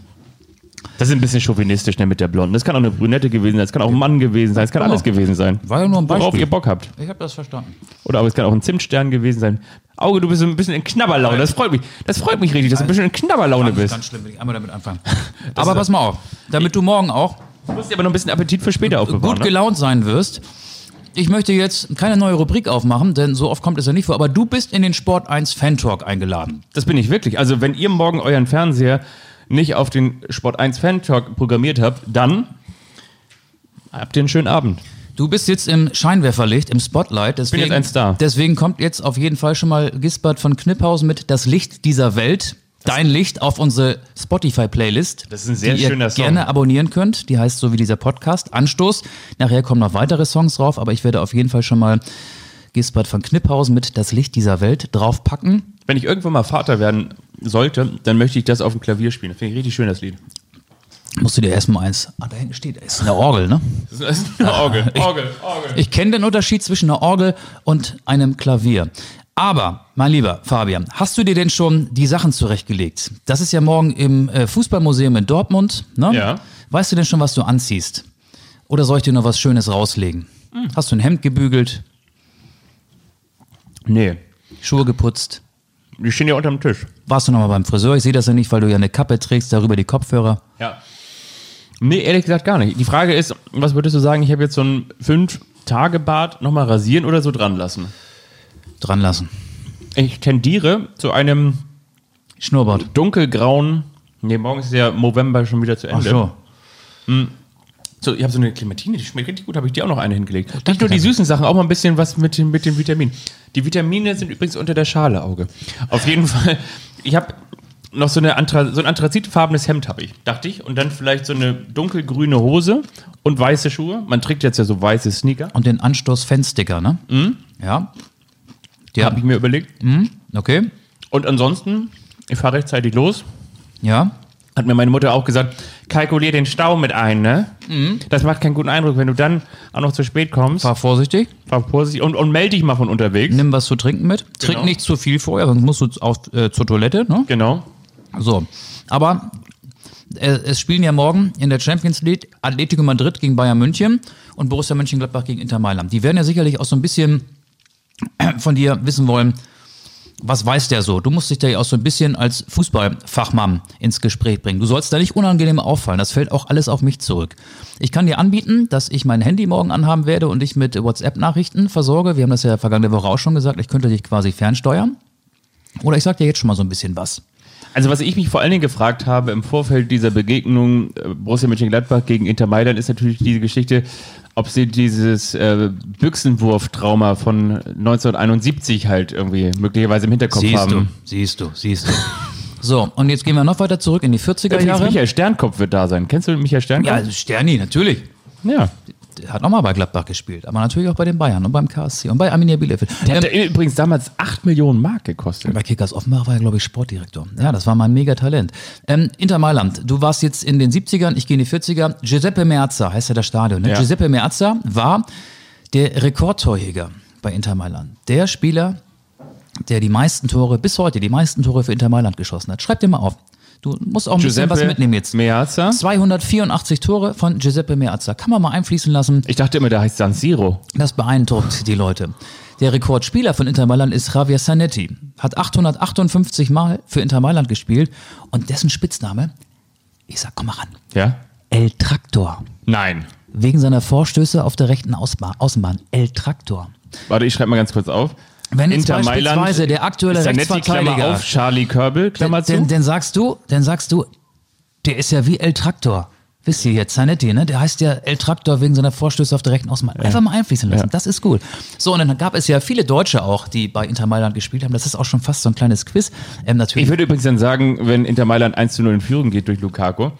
Das ist ein bisschen chauvinistisch ne, mit der Blonden. Das kann auch eine Brünette gewesen sein, das kann auch ein Mann gewesen sein, es kann Genau. alles gewesen sein. War ja nur ein Worauf Beispiel. ihr Bock habt. Ich habe das verstanden. Oder aber es kann auch ein Zimtstern gewesen sein. Auge, du bist ein bisschen in Knabberlaune. Das freut mich. Das freut mich richtig, dass du ein bisschen in Knabberlaune bist. Ganz schlimm, will ich einmal damit anfangen. Aber pass mal auf, damit du morgen auch Du musst dir aber noch ein bisschen Appetit für später aufbewahren. gut Ne? gelaunt sein wirst. Ich möchte jetzt keine neue Rubrik aufmachen, denn so oft kommt es ja nicht vor, aber du bist in den Sport 1 Fan Talk eingeladen. Das bin ich wirklich. Also, wenn ihr morgen euren Fernseher nicht auf den Sport 1 Fan Talk programmiert habt, dann habt ihr einen schönen Abend. Du bist jetzt im Scheinwerferlicht, im Spotlight. Deswegen, jetzt ein Star. Deswegen kommt jetzt auf jeden Fall schon mal Gisbert von Kniphausen mit Das Licht dieser Welt. Dein Licht auf unsere Spotify-Playlist. Das ist ein sehr die ihr Song. gerne abonnieren könnt. Die heißt so wie dieser Podcast. Anstoß. Nachher kommen noch weitere Songs drauf, aber ich werde auf jeden Fall schon mal Gisbert von Kniphausen mit Das Licht dieser Welt draufpacken. Wenn ich irgendwann mal Vater werden sollte, dann möchte ich das auf dem Klavier spielen. Das finde ich richtig schön, das Lied. Musst du dir erstmal eins. Ah, da hinten steht, ist eine Orgel, ne? Das ist eine Orgel, Orgel, Orgel. Ich kenne den Unterschied zwischen einer Orgel und einem Klavier. Aber, mein lieber Fabian, hast du dir denn schon die Sachen zurechtgelegt? Das ist ja morgen im äh, Fußballmuseum in Dortmund. Ne? Ja. Weißt du denn schon, was du anziehst? Oder soll ich dir noch was Schönes rauslegen? Hast du ein Hemd gebügelt, Nee, Schuhe geputzt? die stehen ja unterm Tisch. Warst du noch mal beim Friseur? Ich sehe das ja nicht, weil du ja eine Kappe trägst, darüber die Kopfhörer. Ja. Nee, ehrlich gesagt gar nicht. Die Frage ist, was würdest du sagen, ich habe jetzt so ein Fünf-Tage-Bart nochmal rasieren oder so dran lassen? Dran lassen. Ich tendiere zu einem Schnurrbart. dunkelgrauen, nee, morgen ist der November schon wieder zu Ach Ende. so. So, ich habe so eine Clementine, die schmeckt richtig gut, habe ich dir auch noch eine hingelegt. Nicht nur die süßen Sachen, auch mal ein bisschen was mit den, mit den Vitaminen. Die Vitamine sind übrigens unter der Schale, Auge. Auf jeden Fall, ich habe noch so, eine Anthra so ein anthrazitfarbenes Hemd habe ich, dachte ich. Und dann vielleicht so eine dunkelgrüne Hose und weiße Schuhe. Man trägt jetzt ja so weiße Sneaker. Und den Anstoß-Fansticker, ne? Ja. Die Habe ich mir überlegt. Okay. Und ansonsten, ich fahre rechtzeitig los. Ja. Hat mir meine Mutter auch gesagt, kalkulier den Stau mit ein, ne? Das macht keinen guten Eindruck, wenn du dann auch noch zu spät kommst. Fahr vorsichtig. Fahr vorsichtig und, und melde dich mal von unterwegs. Nimm was zu trinken mit. Trink Genau. nicht zu viel vorher, sonst musst du auf, äh, zur Toilette. Ne? Genau. So. Aber äh, es spielen ja morgen in der Champions League Atletico Madrid gegen Bayern München und Borussia Mönchengladbach gegen Inter Mailand. Die werden ja sicherlich auch so ein bisschen von dir wissen wollen, was weiß der so? Du musst dich da ja auch so ein bisschen als Fußballfachmann ins Gespräch bringen. Du sollst da nicht unangenehm auffallen. Das fällt auch alles auf mich zurück. Ich kann dir anbieten, dass ich mein Handy morgen anhaben werde und dich mit WhatsApp-Nachrichten versorge. Wir haben das ja vergangene Woche auch schon gesagt. Ich könnte dich quasi fernsteuern. Oder ich sag dir jetzt schon mal so ein bisschen was. Also was ich mich vor allen Dingen gefragt habe im Vorfeld dieser Begegnung äh, Borussia Mönchengladbach gegen Inter Mailand ist natürlich diese Geschichte, ob sie dieses äh, Büchsenwurf-Trauma von 1971 halt irgendwie möglicherweise im Hinterkopf Siehst haben. du, siehst du, siehst du. So, und jetzt gehen wir noch weiter zurück in die 40er Übrigens, Jahre. Michael Sternkopf wird da sein. Kennst du Michael Ja, Sternkopf? also Sterni, natürlich. Ja. Hat nochmal bei Gladbach gespielt, aber natürlich auch bei den Bayern und beim KSC und bei Arminia Bielefeld. Der Ähm, hat übrigens damals 8 Millionen Mark gekostet. bei Kickers Offenbach war er, glaube ich, Sportdirektor. Ja, das war mein Megatalent. Ähm, Inter Mailand, du warst jetzt in den 70ern, ich gehe in die 40er. Giuseppe Meazza heißt ja das Stadion. Ne? Ja. Giuseppe Meazza war der Rekordtorjäger bei Inter Mailand. Der Spieler, der die meisten Tore, bis heute die meisten Tore für Inter Mailand geschossen hat. Schreib dir mal auf. Du musst auch ein bisschen was mitnehmen jetzt. Meazza. 284 Tore von Giuseppe Meazza. Kann man mal einfließen lassen. Ich dachte immer, der heißt San Siro. Das beeindruckt die Leute. Der Rekordspieler von Inter Mailand ist Javier Zanetti. Hat 858 Mal für Inter Mailand gespielt und dessen Spitzname, ich sag, komm mal ran, Ja? El Traktor. Nein. Wegen seiner Vorstöße auf der rechten Außenbahn. El Traktor. Warte, ich schreibe mal ganz kurz auf. Wenn jetzt beispielsweise der aktuelle Rechtsverteidiger- auf, Charlie Körbel, Klammer zu. Denn, denn sagst du, dann sagst du, der ist ja wie El Traktor. Wisst ihr jetzt, Zanetti, ne? Der heißt ja El Traktor wegen seiner Vorstöße auf der rechten Außenbahn. Einfach mal einfließen lassen. Ja. Das ist gut. So, und dann gab es ja viele Deutsche auch, die bei Inter Mailand gespielt haben. Das ist auch schon fast so ein kleines Quiz. Ähm, natürlich. Ich würde übrigens dann sagen, wenn Inter Mailand 1 zu 0 in Führung geht durch Lukaku,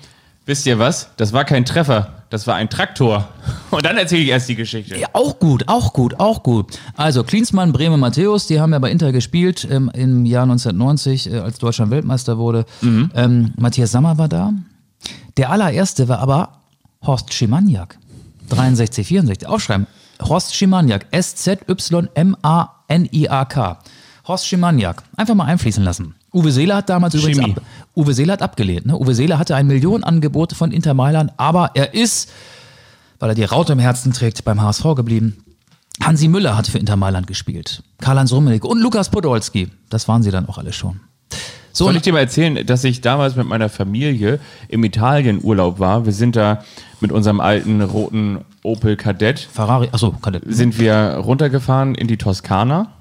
Wisst ihr was? Das war kein Treffer, das war ein Traktor. Und dann erzähle ich erst die Geschichte. Ja, auch gut, auch gut, auch gut. Also Klinsmann, Bremen, Matthäus, die haben ja bei Inter gespielt ähm, im Jahr 1990, äh, als Deutschland Weltmeister wurde. Ähm, Matthias Sammer war da. Der allererste war aber Horst Schimaniak. 63, 64. Aufschreiben. Horst Schimaniak. S-Z-Y-M-A-N-I-A-K. Horst Schimaniak. Einfach mal einfließen lassen. Uwe Seeler hat damals übrigens Chemie. ab, Uwe Seeler hat abgelehnt. Ne? Uwe Seeler hatte ein Millionenangebot von Inter Mailand, aber er ist, weil er die Raute im Herzen trägt, beim HSV geblieben. Hansi Müller hat für Inter Mailand gespielt. Karl-Heinz Rummenigge und Lukas Podolski. Das waren sie dann auch alle schon. So, Soll ich dir mal erzählen, dass ich damals mit meiner Familie im Italienurlaub war? Wir sind da mit unserem alten roten Opel Kadett Ferrari, achso, Kadett. sind wir runtergefahren in die Toskana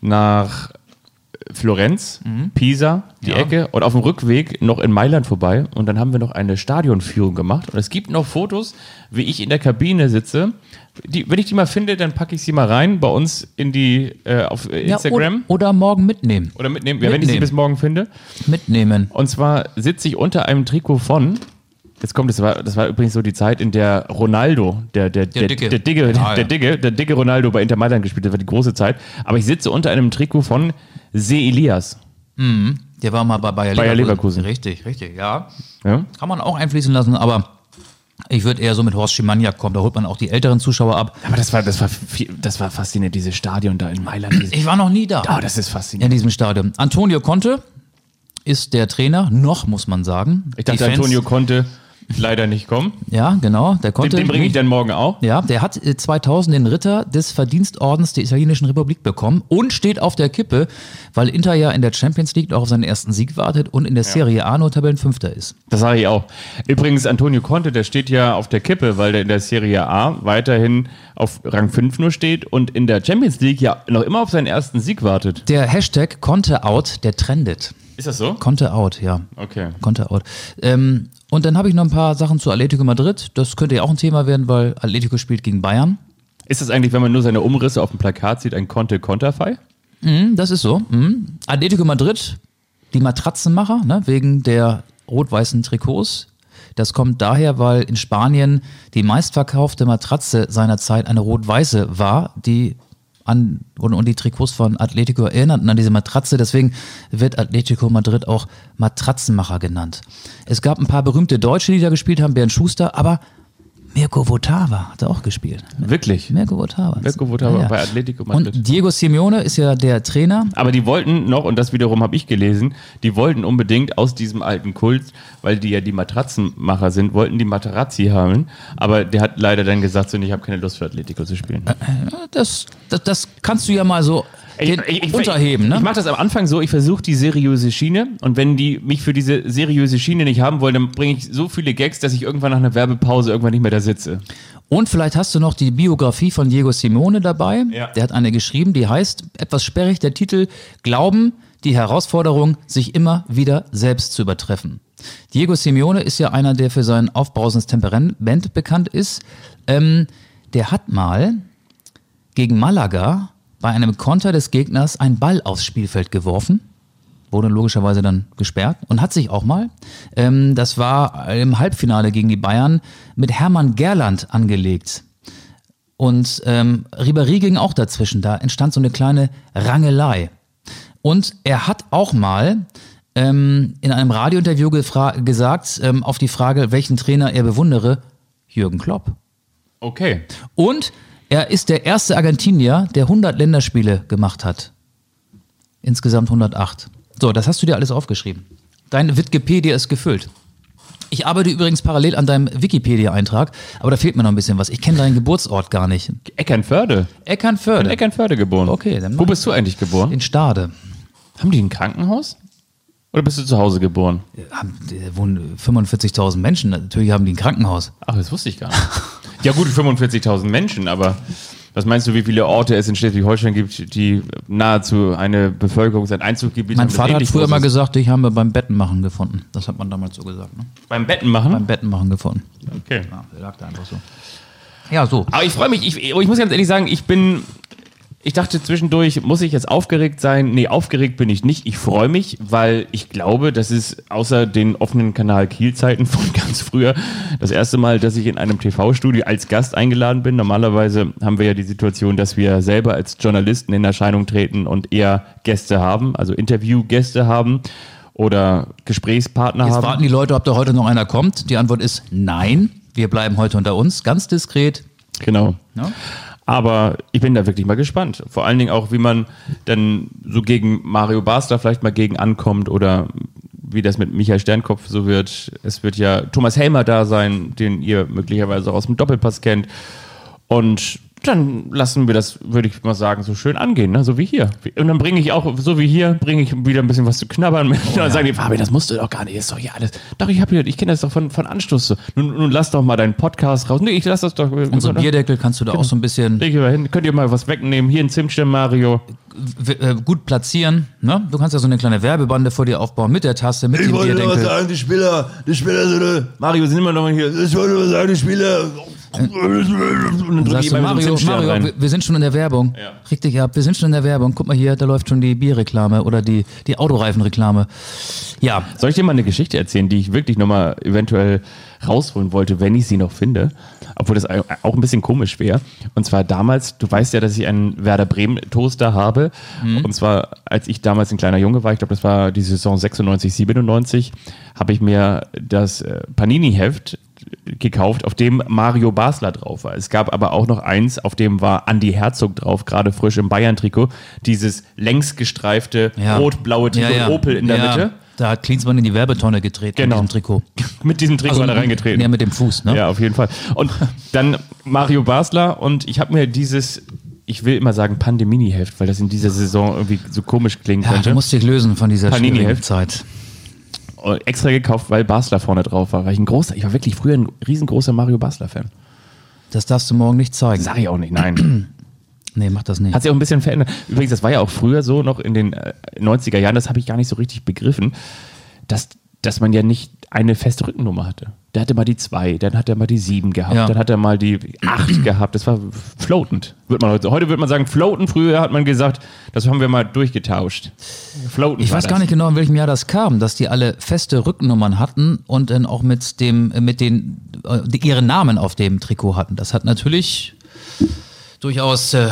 nach Florenz, Pisa, die Ja. Ecke und auf dem Rückweg noch in Mailand vorbei und dann haben wir noch eine Stadionführung gemacht und es gibt noch Fotos, wie ich in der Kabine sitze. Die, wenn ich die mal finde, dann packe ich sie mal rein bei uns in die äh, auf äh, Ja, Instagram Oder, oder morgen mitnehmen. oder mitnehmen, ja, wenn ich sie mitnehmen. bis morgen finde. Mitnehmen. Und zwar sitze ich unter einem Trikot von. Jetzt kommt, das war, das war übrigens so die Zeit, in der Ronaldo, der, der, der, Dicke. der, Dicke, Ja, der. Dicke, der dicke Ronaldo bei Inter Mailand gespielt hat, das war die große Zeit. Aber ich sitze unter einem Trikot von Se Elias. Der war mal bei Bayer, Bayer Leverkusen. Richtig, richtig, ja. Ja? Kann man auch einfließen lassen, aber ich würde eher so mit Horst Schimaniak kommen. Da holt man auch die älteren Zuschauer ab. Aber das war, das war, viel, das war faszinierend, dieses Stadion da in Mailand. Ich war noch nie da. oh, das ist in faszinierend. diesem Stadion. Antonio Conte ist der Trainer, noch muss man sagen. Ich dachte, Antonio konnte leider nicht kommen. Ja, genau, der Den, konnte. den bringe ich dann morgen auch. Ja, der hat äh, 2000 den Ritter des Verdienstordens der Italienischen Republik bekommen und steht auf der Kippe, weil Inter ja in der Champions League auch auf seinen ersten Sieg wartet und in der Serie A nur Tabellenfünfter ist. Das sage ich auch. Übrigens, Antonio Conte, der steht ja auf der Kippe, weil der in der Serie A weiterhin auf Rang 5 nur steht und in der Champions League ja noch immer auf seinen ersten Sieg wartet. Der Hashtag Conte out, der trendet. Ist das so? Conte out, ja. Okay. Conte out. Ähm, und dann habe ich noch ein paar Sachen zu Atletico Madrid. Das könnte ja auch ein Thema werden, weil Atletico spielt gegen Bayern. Ist das eigentlich, wenn man nur seine Umrisse auf dem Plakat sieht, ein Conte-Konterfei? Mhm, das ist so. Mhm. Atletico Madrid, die Matratzenmacher, ne, wegen der rot-weißen Trikots. Das kommt daher, weil in Spanien die meistverkaufte Matratze seiner Zeit eine rot-weiße war, die an und, und die Trikots von Atletico erinnerten an diese Matratze. Deswegen wird Atletico Madrid auch Matratzenmacher genannt. Es gab ein paar berühmte Deutsche, die da gespielt haben, Bernd Schuster, aber Mirko Votava hat auch gespielt. Wirklich? Mirko Votava. Mirko Votava bei Atletico Madrid. Und Diego Simeone ist ja der Trainer. Aber die wollten noch, und das wiederum habe ich gelesen, die wollten unbedingt aus diesem alten Kult, weil die ja die Matratzenmacher sind, wollten die Materazzi haben. Aber der hat leider dann gesagt, so, ich habe keine Lust für Atletico zu spielen. Das, das, das kannst du ja mal so den unterheben, Ich ne? mache das am Anfang so, ich versuche die seriöse Schiene und wenn die mich für diese seriöse Schiene nicht haben wollen, dann bringe ich so viele Gags, dass ich irgendwann nach einer Werbepause irgendwann nicht mehr da sitze. Und vielleicht hast du noch die Biografie von Diego Simeone dabei. Ja. Der hat eine geschrieben, die heißt, etwas sperrig, der Titel, Glauben, die Herausforderung, sich immer wieder selbst zu übertreffen. Diego Simeone ist ja einer, der für sein aufbrausendes Temperament bekannt ist. Ähm, der hat mal gegen Malaga bei einem Konter des Gegners einen Ball aufs Spielfeld geworfen. Wurde logischerweise dann gesperrt und hat sich auch mal, ähm, das war im Halbfinale gegen die Bayern, mit Hermann Gerland angelegt. Und ähm, Ribéry ging auch dazwischen. Da entstand so eine kleine Rangelei. Und er hat auch mal ähm, in einem Radiointerview gesagt, ähm, auf die Frage, welchen Trainer er bewundere, Jürgen Klopp. Okay. Und er ist der erste Argentinier, der 100 Länderspiele gemacht hat. Insgesamt 108. So, das hast du dir alles aufgeschrieben. Dein Wikipedia ist gefüllt. Ich arbeite übrigens parallel an deinem Wikipedia-Eintrag, aber da fehlt mir noch ein bisschen was. Ich kenne deinen Geburtsort gar nicht. Eckernförde. In Eckernförde. Eckernförde geboren. Okay, dann Wo bist du eigentlich geboren? In Stade. Haben die ein Krankenhaus? Oder bist du zu Hause geboren? Haben, da wohnen 45.000 Menschen. Natürlich haben die ein Krankenhaus. Ach, das wusste ich gar nicht. ja gut, 45.000 Menschen, aber was meinst du, wie viele Orte es in Schleswig-Holstein gibt, die nahezu eine Bevölkerung, sein Einzugsgebiet Mein haben, Vater hat früher mal gesagt, ich habe beim Bettenmachen gefunden. Das hat man damals so gesagt. Ne? Beim Betten machen? Beim Bettenmachen gefunden. okay. Ja, der lag da einfach so. Ja, so. Aber ich freue mich, ich, ich muss ganz ehrlich sagen, ich bin Ich dachte zwischendurch, muss ich jetzt aufgeregt sein? Nee, aufgeregt bin ich nicht. Ich freue mich, weil ich glaube, das ist außer den offenen Kanal Kielzeiten von ganz früher das erste Mal, dass ich in einem TV-Studio als Gast eingeladen bin. Normalerweise haben wir ja die Situation, dass wir selber als Journalisten in Erscheinung treten und eher Gäste haben, also Interviewgäste haben oder Gesprächspartner Jetzt haben. warten die Leute, ob da heute noch einer kommt. Die Antwort ist nein. Wir bleiben heute unter uns, ganz diskret. Genau. Ja? Aber ich bin da wirklich mal gespannt. Vor allen Dingen auch, wie man dann so gegen Mario Basler vielleicht mal gegen ankommt oder wie das mit Michael Sternkopf so wird. Es wird ja Thomas Helmer da sein, den ihr möglicherweise auch aus dem Doppelpass kennt. Und dann lassen wir das, würde ich mal sagen, so schön angehen, ne? so wie hier. Und dann bringe ich auch, so wie hier, bringe ich wieder ein bisschen was zu knabbern mit. und dann sagen die, Fabi, das musst du doch gar nicht, ist doch hier alles. Doch, ich habe hier, ich kenne das doch von, von Anstoß so. Nun, nun lass doch mal deinen Podcast raus. Nee, ich lass das doch. Unser Bierdeckel kannst du da auch so ein bisschen Leg ich mal hin. Könnt ihr mal was wegnehmen? Hier ein Zimtstern, Mario. w- äh, gut platzieren. Ne? Du kannst ja so eine kleine Werbebande vor dir aufbauen mit der Tasse, mit Ich dem wollte nur was Bierdeckel. sagen, die Spieler, die Spieler sind, äh, Mario, sind wir noch mal hier? ich wollte nur sagen, die Spieler. Und dann Mario, Mario rein. wir, sind schon in der Werbung. Ja. Richtig ab, wir sind schon in der Werbung. Guck mal hier, da läuft schon die Bierreklame oder die, die Autoreifenreklame. Ja, Soll ich dir mal eine Geschichte erzählen, die ich wirklich nochmal eventuell rausholen wollte, wenn ich sie noch finde? Obwohl das auch ein bisschen komisch wäre. Und zwar damals, du weißt ja, dass ich einen Werder Bremen Toaster habe. Und zwar, als ich damals ein kleiner Junge war, ich glaube, das war die Saison 96, 97, habe ich mir das äh, Panini-Heft gekauft, auf dem Mario Basler drauf war. Es gab aber auch noch eins, auf dem war Andy Herzog drauf, gerade frisch im Bayern-Trikot. Dieses längs gestreifte ja. rot-blaue Trikot, ja, ja. Opel in der Mitte. Da hat Klinsmann in die Werbetonne gedreht Genau. mit diesem Trikot. Mit diesem Trikot hat er reingetreten. Ja, mit dem Fuß, ne? Ja, auf jeden Fall. Und dann Mario Basler und ich habe mir dieses, ich will immer sagen Pandemini-Heft, weil das in dieser Saison irgendwie so komisch klingen Ja, könnte, du musst dich lösen von dieser schwierigen Panini-Heft. Zeit. Extra gekauft, weil Basler vorne drauf war. Weil ich ein großer, ich war wirklich früher ein riesengroßer Mario Basler-Fan. Das darfst du morgen nicht zeigen. Sag ich auch nicht, nein. Nee, mach das nicht. Hat sich auch ein bisschen verändert. Übrigens, das war ja auch früher so, noch in den äh, 90er Jahren, das habe ich gar nicht so richtig begriffen, dass, dass man ja nicht eine feste Rückennummer hatte. Der hatte mal die 2, dann hat er mal die 7 gehabt, Ja. dann hat er mal die 8 gehabt. Das war floatend. Wird man heute, heute würde man sagen floatend. Früher hat man gesagt, das haben wir mal durchgetauscht. Floatend. Ich weiß das. gar nicht genau, in welchem Jahr das kam, dass die alle feste Rückennummern hatten und dann auch mit dem, äh, mit den, äh, die, ihren Namen auf dem Trikot hatten. Das hat natürlich durchaus äh,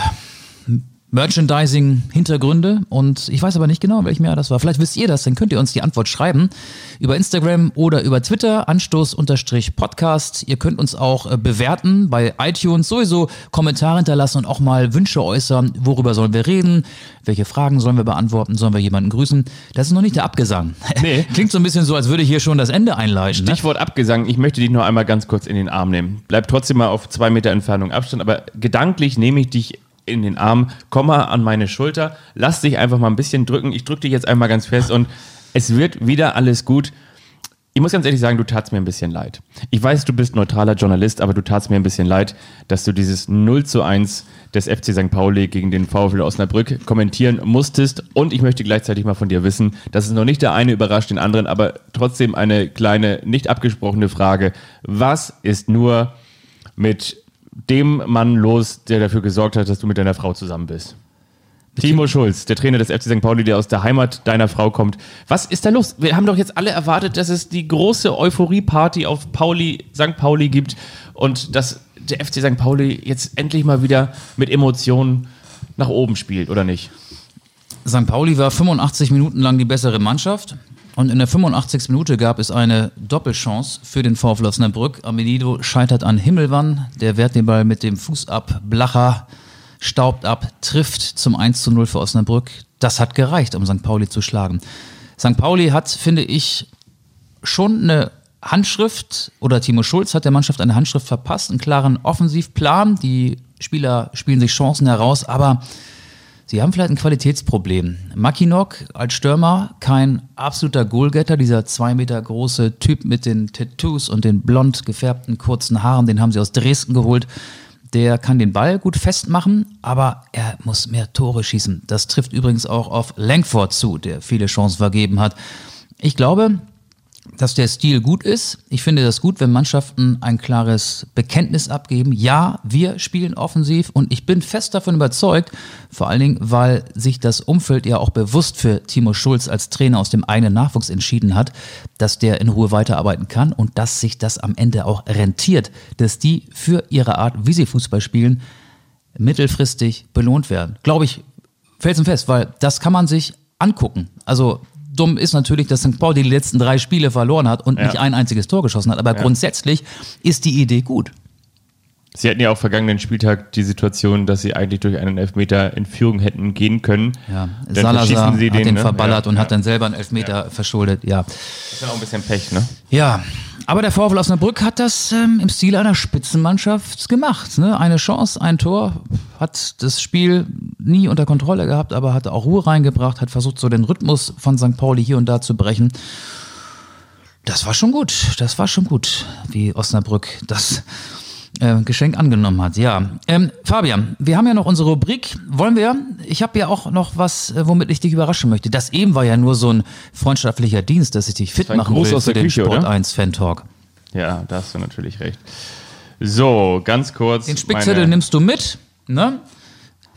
Merchandising-Hintergründe und ich weiß aber nicht genau, in welchem Jahr das war. Vielleicht wisst ihr das, dann könnt ihr uns die Antwort schreiben über Instagram oder über Twitter, Anstoß-Podcast. Ihr könnt uns auch äh, bewerten bei iTunes, sowieso Kommentare hinterlassen und auch mal Wünsche äußern, worüber sollen wir reden, welche Fragen sollen wir beantworten, sollen wir jemanden grüßen. Das ist noch nicht der Abgesang. Nee. Klingt so ein bisschen so, als würde hier schon das Ende einleiten. Ne? Stichwort Abgesang, ich möchte dich noch einmal ganz kurz in den Arm nehmen. Bleib trotzdem mal auf zwei Meter Entfernung Abstand, aber gedanklich nehme ich dich in den Arm, komm mal an meine Schulter, lass dich einfach mal ein bisschen drücken. Ich drücke dich jetzt einmal ganz fest und es wird wieder alles gut. Ich muss ganz ehrlich sagen, du tatst mir ein bisschen leid. Ich weiß, du bist neutraler Journalist, aber du tatst mir ein bisschen leid, dass du dieses 0 zu 1 des FC St. Pauli gegen den VfL Osnabrück kommentieren musstest. Und ich möchte gleichzeitig mal von dir wissen, dass es noch nicht der eine überrascht den anderen, aber trotzdem eine kleine, nicht abgesprochene Frage. Was ist nur mit dem Mann los, der dafür gesorgt hat, dass du mit deiner Frau zusammen bist? Timo Schulz, der Trainer des FC St. Pauli, der aus der Heimat deiner Frau kommt. Was ist da los? Wir haben doch jetzt alle erwartet, dass es die große Euphorie-Party auf Pauli, St. Pauli gibt und dass der FC St. Pauli jetzt endlich mal wieder mit Emotionen nach oben spielt, oder nicht? St. Pauli war 85 Minuten lang die bessere Mannschaft. Und in der 85. Minute gab es eine Doppelchance für den VfL Osnabrück. Amenido scheitert an Himmelwann. Der wehrt den Ball mit dem Fuß ab. Blacher staubt ab, trifft zum 1 zu 0 für Osnabrück. Das hat gereicht, um St. Pauli zu schlagen. St. Pauli hat, finde ich, schon eine Handschrift oder Timo Schulz hat der Mannschaft eine Handschrift verpasst, einen klaren Offensivplan. Die Spieler spielen sich Chancen heraus, aber sie haben vielleicht ein Qualitätsproblem. Makinok als Stürmer, kein absoluter Goalgetter, dieser zwei Meter große Typ mit den Tattoos und den blond gefärbten kurzen Haaren, den haben sie aus Dresden geholt. Der kann den Ball gut festmachen, aber er muss mehr Tore schießen. Das trifft übrigens auch auf Langford zu, der viele Chancen vergeben hat. Ich glaube, dass der Stil gut ist. Ich finde das gut, wenn Mannschaften ein klares Bekenntnis abgeben. Ja, wir spielen offensiv und ich bin fest davon überzeugt, vor allen Dingen, weil sich das Umfeld ja auch bewusst für Timo Schulz als Trainer aus dem eigenen Nachwuchs entschieden hat, dass der in Ruhe weiterarbeiten kann und dass sich das am Ende auch rentiert, dass die für ihre Art, wie sie Fußball spielen, mittelfristig belohnt werden. Glaube ich felsenfest, weil das kann man sich angucken. Also dumm ist natürlich, dass St. Pauli die letzten drei Spiele verloren hat und Ja. nicht ein einziges Tor geschossen hat. Aber grundsätzlich ist die Idee gut. Sie hatten ja auch vergangenen Spieltag die Situation, dass sie eigentlich durch einen Elfmeter in Führung hätten gehen können. Ja, Dann Salazar sie hat den ne? verballert ja, und ja. hat dann selber einen Elfmeter verschuldet. Ja. Das ist dann auch ein bisschen Pech, ne? Ja, aber der VfL Osnabrück hat das ähm, im Stil einer Spitzenmannschaft gemacht. Ne? Eine Chance, ein Tor, hat das Spiel nie unter Kontrolle gehabt, aber hat auch Ruhe reingebracht, hat versucht, so den Rhythmus von St. Pauli hier und da zu brechen. Das war schon gut, das war schon gut, wie Osnabrück das äh, Geschenk angenommen hat. Ja, ähm, Fabian, wir haben ja noch unsere Rubrik. Wollen wir? Ich habe ja auch noch was, äh, womit ich dich überraschen möchte. Das eben war ja nur so ein freundschaftlicher Dienst, dass ich dich fit machen Gruß will aus für der den Küche, Sport oder? 1 Fan Talk. Ja, da hast du natürlich recht. So, ganz kurz. Den Spickzettel meine- nimmst du mit, ne?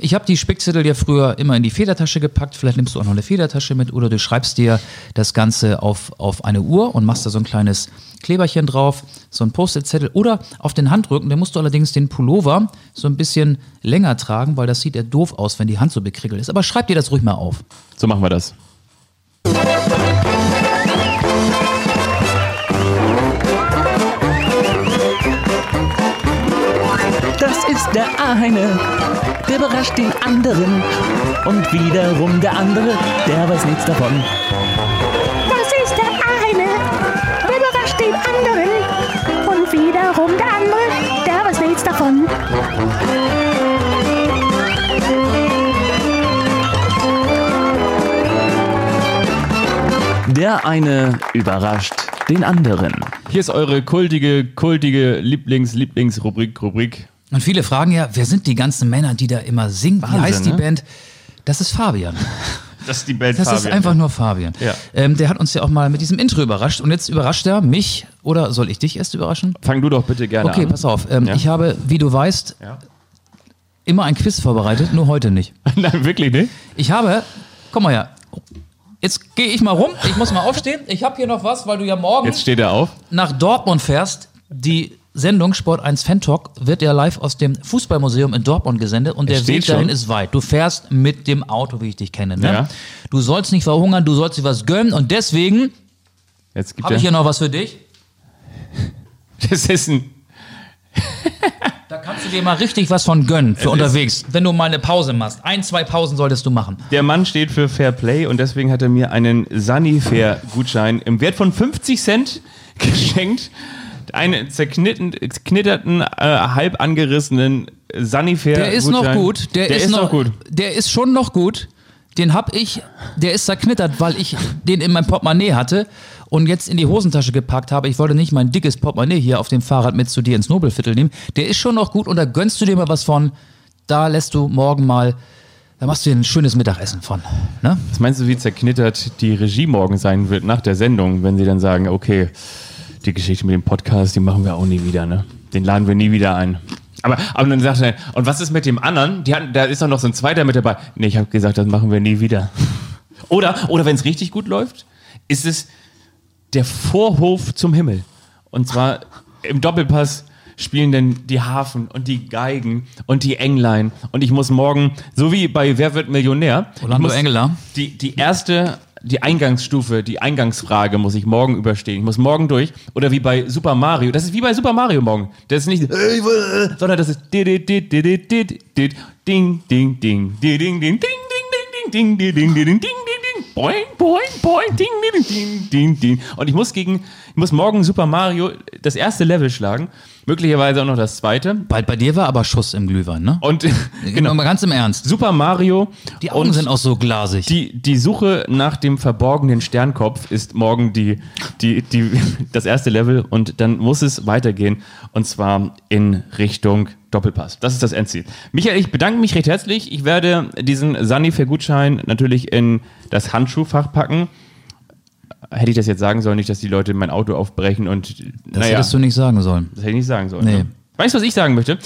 Ich habe die Spickzettel ja früher immer in die Federtasche gepackt. Vielleicht nimmst du auch noch eine Federtasche mit oder du schreibst dir das Ganze auf, auf eine Uhr und machst da so ein kleines Kleberchen drauf, so ein Post-it-Zettel oder auf den Handrücken. Da musst du allerdings den Pullover so ein bisschen länger tragen, weil das sieht ja doof aus, wenn die Hand so bekriegelt ist. Aber schreib dir das ruhig mal auf. So machen wir das. Ist der eine, der überrascht den anderen. Und wiederum der andere, der weiß nichts davon. Das ist der eine, der überrascht den anderen. Und wiederum der andere, der weiß nichts davon. Der eine überrascht den anderen. Hier ist eure kultige, kultige Lieblings-Lieblings-Rubrik, Rubrik. Und viele fragen ja, wer sind die ganzen Männer, die da immer singen? Wie Wahnsinn, heißt die ne? Band? Das ist Fabian. Das ist die Band Das ist Fabian. einfach nur Fabian. Ja. Ähm, der hat uns ja auch mal mit diesem Intro überrascht und jetzt überrascht er mich oder soll ich dich erst überraschen? Fang du doch bitte gerne Okay, an. pass auf. Ähm, Ja. Ich habe, wie du weißt, Ja. immer ein Quiz vorbereitet, nur heute nicht. Nein, wirklich nicht? Ich habe, komm mal her, jetzt gehe ich mal rum, ich muss mal aufstehen. Ich habe hier noch was, weil du ja morgen Jetzt steht er auf. nach Dortmund fährst. Die Sendung Sport 1 Fan Talk wird ja live aus dem Fußballmuseum in Dortmund gesendet und der steht Weg dahin schon. ist weit. Du fährst mit dem Auto, wie ich dich kenne. Ne? Ja. Du sollst nicht verhungern, du sollst dir was gönnen und deswegen habe ich hier er. noch was für dich. Das ist ein. Da kannst du dir mal richtig was von gönnen für unterwegs, wenn du mal eine Pause machst. Ein, zwei Pausen solltest du machen. Der Mann steht für Fair Play und deswegen hat er mir einen Sanifair-Gutschein im Wert von 50 Cent geschenkt. Einen zerknitterten, äh, halb angerissenen Sanifair. Der ist noch gut. Der, ist, noch, gut. Der ist schon noch gut. Den hab ich, der ist zerknittert, weil ich den in meinem Portemonnaie hatte und jetzt in die Hosentasche gepackt habe. Ich wollte nicht mein dickes Portemonnaie hier auf dem Fahrrad mit zu dir ins Nobelviertel nehmen. Der ist schon noch gut und da gönnst du dir mal was von. Da lässt du morgen mal, da machst du dir ein schönes Mittagessen von. Ne? Was meinst du, wie zerknittert die Regie morgen sein wird nach der Sendung, wenn sie dann sagen, okay, die Geschichte mit dem Podcast, die machen wir auch nie wieder, ne? Den laden wir nie wieder ein. Aber, aber dann sagt er, und was ist mit dem anderen? Die hatten, da ist doch noch so ein zweiter mit dabei. Nee, ich habe gesagt, das machen wir nie wieder. Oder, oder wenn es richtig gut läuft, ist es der Vorhof zum Himmel. Und zwar im Doppelpass spielen denn die Hafen und die Geigen und die Englein. Und ich muss morgen, so wie bei Wer wird Millionär, Orlando Engeler. Die, die erste, die Eingangsstufe, die Eingangsfrage muss ich morgen überstehen. Ich muss morgen durch. Oder wie bei Super Mario. Das ist wie bei Super Mario morgen. Das ist nicht, äh, äh, sondern das ist ding, ding, ding, ding, ding, ding, ding, ding, ding, ding, ding, ding, ding, ding, ding, ding, boing, boing, boing, ding, ding, ding, ding, ding. Und ich muss gegen, ich muss morgen Super Mario das erste Level schlagen. Möglicherweise auch noch das zweite. Bei, bei dir war aber Schuss im Glühwein, ne? Und, Genau. Mal ganz im Ernst. Super Mario. Die Augen sind auch so glasig. Die, die Suche nach dem verborgenen Sternkopf ist morgen die, die, die, das erste Level und dann muss es weitergehen und zwar in Richtung Doppelpass. Das ist das Endziel. Michael, ich bedanke mich recht herzlich. Ich werde diesen Sunny für Gutschein natürlich in das Handschuhfach packen. Hätte ich das jetzt sagen sollen, nicht, dass die Leute mein Auto aufbrechen und Das naja, hättest du nicht sagen sollen. das hätte ich nicht sagen sollen. Nee. Ne? Weißt du, was ich sagen möchte?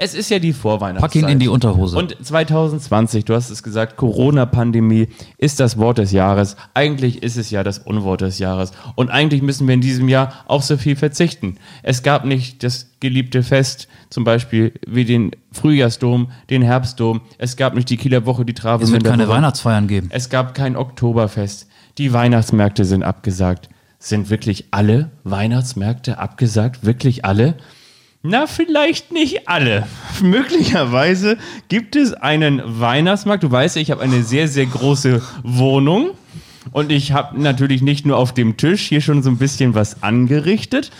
Es ist ja die Vorweihnachtszeit. Pack ihn in die Unterhose. Und 2020, du hast es gesagt, Corona-Pandemie ist das Wort des Jahres. Eigentlich ist es ja das Unwort des Jahres. Und eigentlich müssen wir in diesem Jahr auch so viel verzichten. Es gab nicht das geliebte Fest, zum Beispiel wie den Frühjahrsdom, den Herbstdom. Es gab nicht die Kieler Woche, die Trave. es wird keine Weihnachtsfeiern geben. Es gab kein Oktoberfest. Die Weihnachtsmärkte sind abgesagt. Sind wirklich alle Weihnachtsmärkte abgesagt? Wirklich alle? Na, vielleicht nicht alle. Möglicherweise gibt es einen Weihnachtsmarkt. Du weißt, ich habe eine sehr, sehr große Wohnung. Und ich habe natürlich nicht nur auf dem Tisch hier schon so ein bisschen was angerichtet.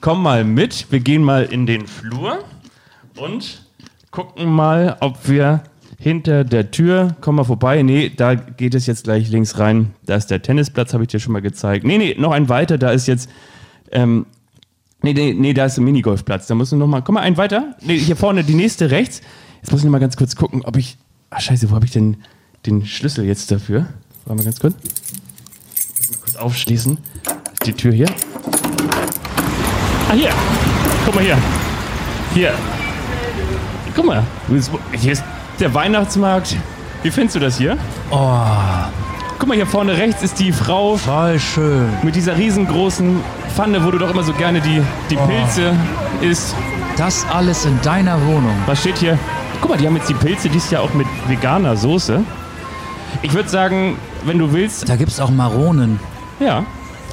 Komm mal mit. Wir gehen mal in den Flur und gucken mal, ob wir hinter der Tür, komm mal vorbei. Nee, da geht es jetzt gleich links rein. Da ist der Tennisplatz, habe ich dir schon mal gezeigt. Nee, nee, noch ein weiter. Da ist jetzt, ähm, nee, nee, nee, da ist ein Minigolfplatz. Da musst du noch mal, komm mal ein weiter. Nee, hier vorne die nächste rechts. Jetzt muss ich noch mal ganz kurz gucken, ob ich, ach scheiße, wo habe ich denn den Schlüssel jetzt dafür? Warte mal ganz kurz. Mal kurz aufschließen. Die Tür hier? Ah, hier. Guck mal hier. Hier. Guck mal. Hier ist der Weihnachtsmarkt. Wie findest du das hier? Oh, Guck mal, hier vorne rechts ist die Frau voll schön. mit dieser riesengroßen Pfanne, wo du doch immer so gerne die, die Pilze isst. Das alles in deiner Wohnung. Was steht hier? Guck mal, die haben jetzt die Pilze dies Jahr auch mit veganer Soße. Ich würde sagen, wenn du willst, Da gibt's auch Maronen. ja.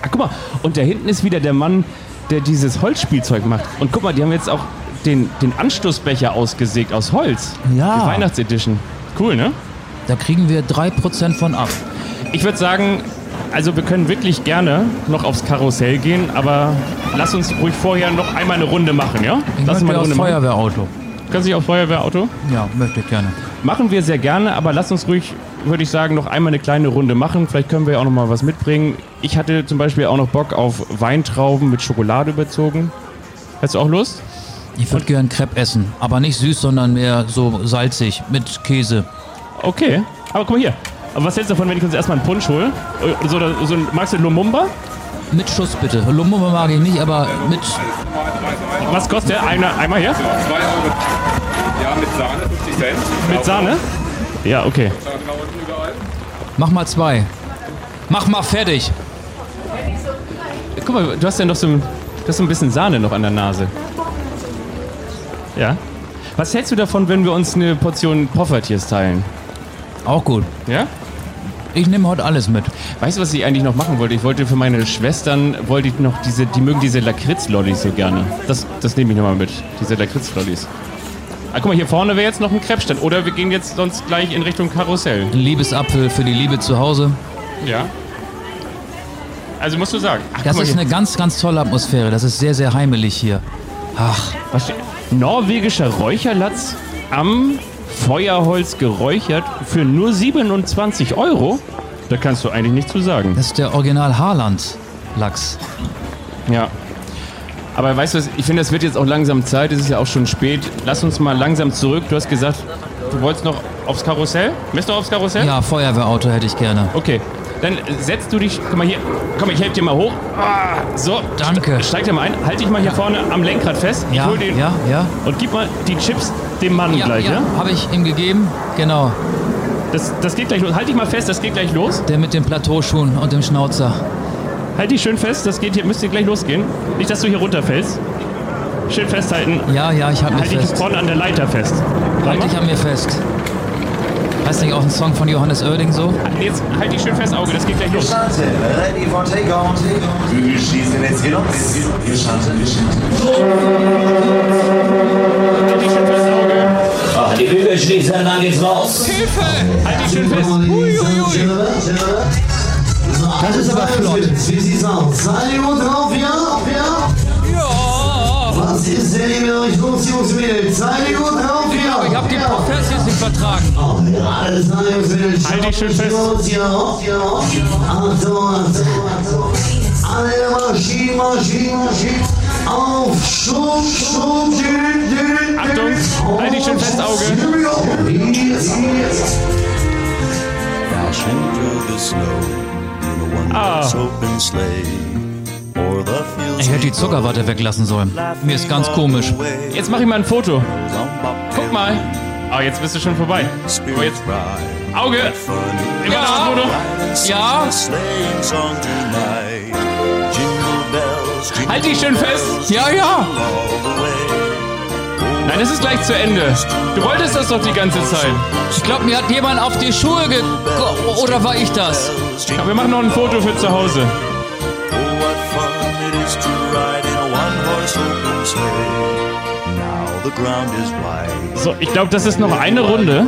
Ach, guck mal, und da hinten ist wieder der Mann, der dieses Holzspielzeug macht. Und guck mal, die haben jetzt auch den, den Anstoßbecher ausgesägt aus Holz. Ja. Die Weihnachtsedition. Cool, ne? Da kriegen wir 3% von ab. Ich würde sagen, also wir können wirklich gerne noch aufs Karussell gehen, aber lass uns ruhig vorher noch einmal eine Runde machen, ja? Ich lass uns möchte mal eine Runde machen. Feuerwehrauto. Kannst du dich aufs Feuerwehrauto? Ja, möchte ich gerne. Machen wir sehr gerne, aber lass uns ruhig, würde ich sagen, noch einmal eine kleine Runde machen. Vielleicht können wir ja auch noch mal was mitbringen. Ich hatte zum Beispiel auch noch Bock auf Weintrauben mit Schokolade überzogen. Hast du auch Lust? Ich würde gern Crepe essen. Aber nicht süß, sondern mehr so salzig mit Käse. Okay. Aber guck mal hier. Aber was hältst du davon, wenn ich uns erstmal einen Punsch hole? Äh, So, so, ein- magst du Lumumba? Mit Schuss bitte. Lumumba mag ich nicht, aber mit. Was kostet der? Einer, einmal hier? 2 Euro. Ja, mit Sahne, 50 Cent. Mit Sahne? Ja, okay. Mach mal zwei. Mach mal fertig. Guck mal, du hast ja noch so ein, du hast so ein bisschen Sahne noch an der Nase. Ja. Was hältst du davon, wenn wir uns eine Portion Poffertiers teilen? Auch gut. Ja? Ich nehme heute alles mit. Weißt du, was ich eigentlich noch machen wollte? Ich wollte für meine Schwestern, wollte ich noch diese, die mögen diese Lakritz-Lollis so gerne. Das, das nehme ich nochmal mit, diese Lakritz-Lollis. Ah, guck mal, hier vorne wäre jetzt noch ein Krebsstand. Oder wir gehen jetzt sonst gleich in Richtung Karussell. Ein Liebesapfel für die Liebe zu Hause. Ja. Also musst du sagen. Ach, Das mal ist hier. eine ganz, ganz tolle Atmosphäre. Das ist sehr, sehr heimelig hier. Ach, Was steht? Norwegischer Räucherlatz am Feuerholz geräuchert für nur 27 Euro? Da kannst du eigentlich nichts zu sagen. das ist der Original Haarland-Lachs. Ja. Aber weißt du was, ich finde, das wird jetzt auch langsam Zeit, es ist ja auch schon spät. Lass uns mal langsam zurück. Du hast gesagt, du wolltest noch aufs Karussell? Möchtest du aufs Karussell? Ja, Feuerwehrauto hätte ich gerne. Okay. Dann setzt du dich, guck mal hier, komm, ich helfe dir mal hoch. Ah, so, Danke. Ste- Steig dir mal ein, halt dich mal hier vorne am Lenkrad fest. Ja, hol den ja, ja. und gib mal die Chips dem Mann Ja, gleich, ja? ja, habe ich ihm gegeben. Genau. Das, das geht gleich los. Halt dich mal fest, das geht gleich los. Der mit den Plateauschuhen und dem Schnauzer. Halt dich schön fest, das geht hier, müsste gleich losgehen. Nicht, dass du hier runterfällst. Schön festhalten. Ja, ja, ich halte mich Halt dich fest. vorne an der Leiter fest. Halt dich an mir fest. Heißt nicht auch ein Song von Johannes Oerding so? Jetzt halt dich schön fest, Auge, das geht gleich los. Ready for take on. Wir schießen jetzt los. Wir schanten, wir schanten. Halt dich schön fest, Auge. Ach, die Bügel schließen, dann geht's raus. Halt dich schön fest. Das ist aber flott. Wie sieht's aus? Gut drauf? Ja? Ist hier euch los, Jungs und Mädels? Seid ihr gut drauf, ja? Ich hab die ja. Profess jetzt nicht vertragen. Oh, ja, alles klar, Jungs Mädels. Halt dich schön fest. los, Ja, ja. Achtung, Achtung, Achtung. Alle Maschinen, Maschinen, Maschinen. Auf, Schub, Schub. Achtung, halt dich schön fest, Auge. Hier, Ich hätte die Zuckerwatte weglassen sollen. Mir ist ganz komisch. Jetzt mach ich mal ein Foto. Guck mal. Ah, jetzt bist du schon vorbei. Aber jetzt. Auge. Immer ein Foto. Ja. Halt dich schön fest. Ja, ja. Nein, das ist gleich zu Ende. Du wolltest das doch die ganze Zeit. Ich glaube, mir hat jemand auf die Schuhe ge... Oder war ich das? Aber wir machen noch ein Foto für zu Hause. So, ich glaube, das ist noch eine Runde.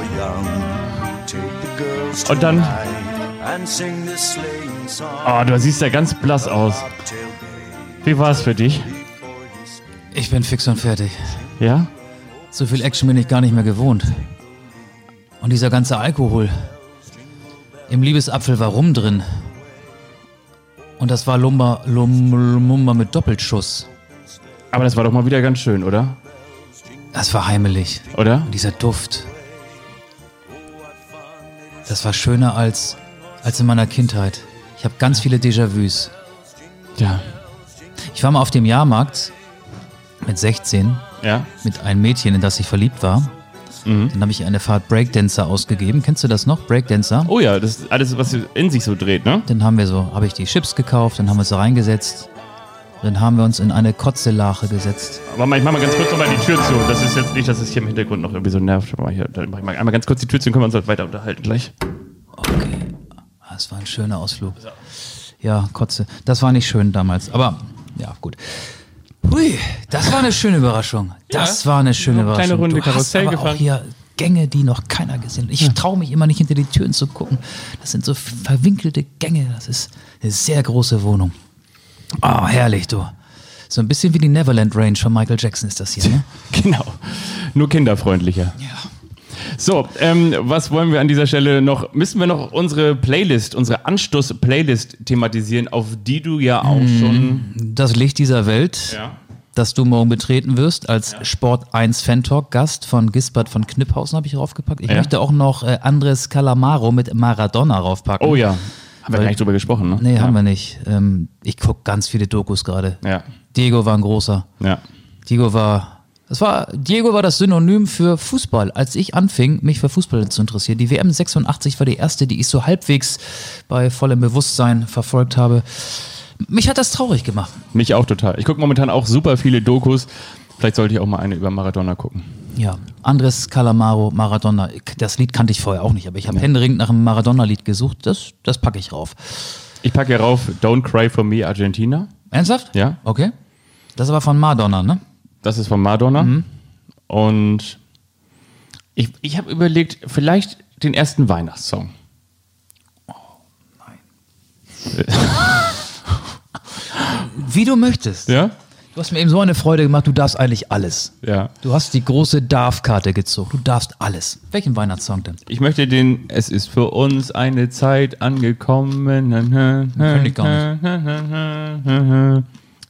Und dann-. Oh, du siehst ja ganz blass aus. Wie war es für dich? Ich bin fix und fertig. Ja? So viel Action bin ich gar nicht mehr gewohnt. Und dieser ganze Alkohol. Im Liebesapfel war Rum drin. Und das war Lumba, Lum, Lumumba mit Doppelschuss. Aber das war doch mal wieder ganz schön, oder? Das war heimelig. Oder? Und dieser Duft. Das war schöner als, als in meiner Kindheit. Ich habe ganz viele Déjà-vus. Ja. Ich war mal auf dem Jahrmarkt mit 16 Ja? mit einem Mädchen, in das ich verliebt war. Dann habe ich eine Fahrt Breakdancer ausgegeben. Kennst du das noch? Breakdancer? Oh ja, das ist alles, was in sich so dreht, ne? Dann haben wir so, habe ich die Chips gekauft, dann haben wir uns da reingesetzt. Dann haben wir uns in eine Kotzelache gesetzt. Aber mal, ich mach mal ganz kurz nochmal die Tür zu. Das ist jetzt nicht, dass es hier im Hintergrund noch irgendwie so nervt. Aber hier, dann mach ich mal einmal ganz kurz die Tür zu, dann können wir uns halt weiter unterhalten gleich. Okay. Ah, Das war ein schöner Ausflug. Ja, Kotze. Das war nicht schön damals. Aber ja, gut. Hui, das war eine schöne Überraschung. Das war eine schöne Eine Überraschung. kleine Runde du hast Karussell aber gefahren. auch hier Gänge, die noch keiner gesehen hat. Ich traue mich immer nicht hinter die Türen zu gucken. Das sind so verwinkelte Gänge. Das ist eine sehr große Wohnung. Ah, herrlich, du. So ein bisschen wie die Neverland Range von Michael Jackson ist das hier, ne? Genau. Nur kinderfreundlicher. Ja. So, ähm, was wollen wir an dieser Stelle noch? Müssen wir noch unsere Playlist, unsere Anstoß-Playlist thematisieren, auf die du ja auch schon. Das Licht dieser Welt. Ja. das du morgen betreten wirst als Sport 1 Fan Talk Gast von Gisbert von Kniphausen habe ich draufgepackt. Ich Ja. möchte auch noch äh, Andres Calamaro mit Maradona raufpacken. Oh ja. Haben wir gar nicht drüber gesprochen, ne? Nee, ja. haben wir nicht. Ähm, ich gucke ganz viele Dokus gerade. Ja. Diego war ein großer. Ja. Diego war, das war, Diego war das Synonym für Fußball. Als ich anfing, mich für Fußball zu interessieren, die WM 86 war die erste, die ich so halbwegs bei vollem Bewusstsein verfolgt habe. Mich hat das traurig gemacht. Mich auch total. Ich gucke momentan auch super viele Dokus. Vielleicht sollte ich auch mal eine über Maradona gucken. Ja, Andres Calamaro, Maradona. Das Lied kannte ich vorher auch nicht, aber ich habe händeringend nach einem Maradona-Lied gesucht. Das, das packe ich rauf. Ich packe hier rauf Don't Cry for Me Argentina. Ernsthaft? Ja. Okay. Das ist aber von Madonna, ne? Das ist von Madonna. Und ich, ich habe überlegt, vielleicht den ersten Weihnachtssong. Wie du möchtest. Ja? Du hast mir eben so eine Freude gemacht, du darfst eigentlich alles. Ja. Du hast die große Darf-Karte gezogen. Du darfst alles. Welchen Weihnachtssong denn? Ich möchte den Es ist für uns eine Zeit angekommen. Kenn ich gar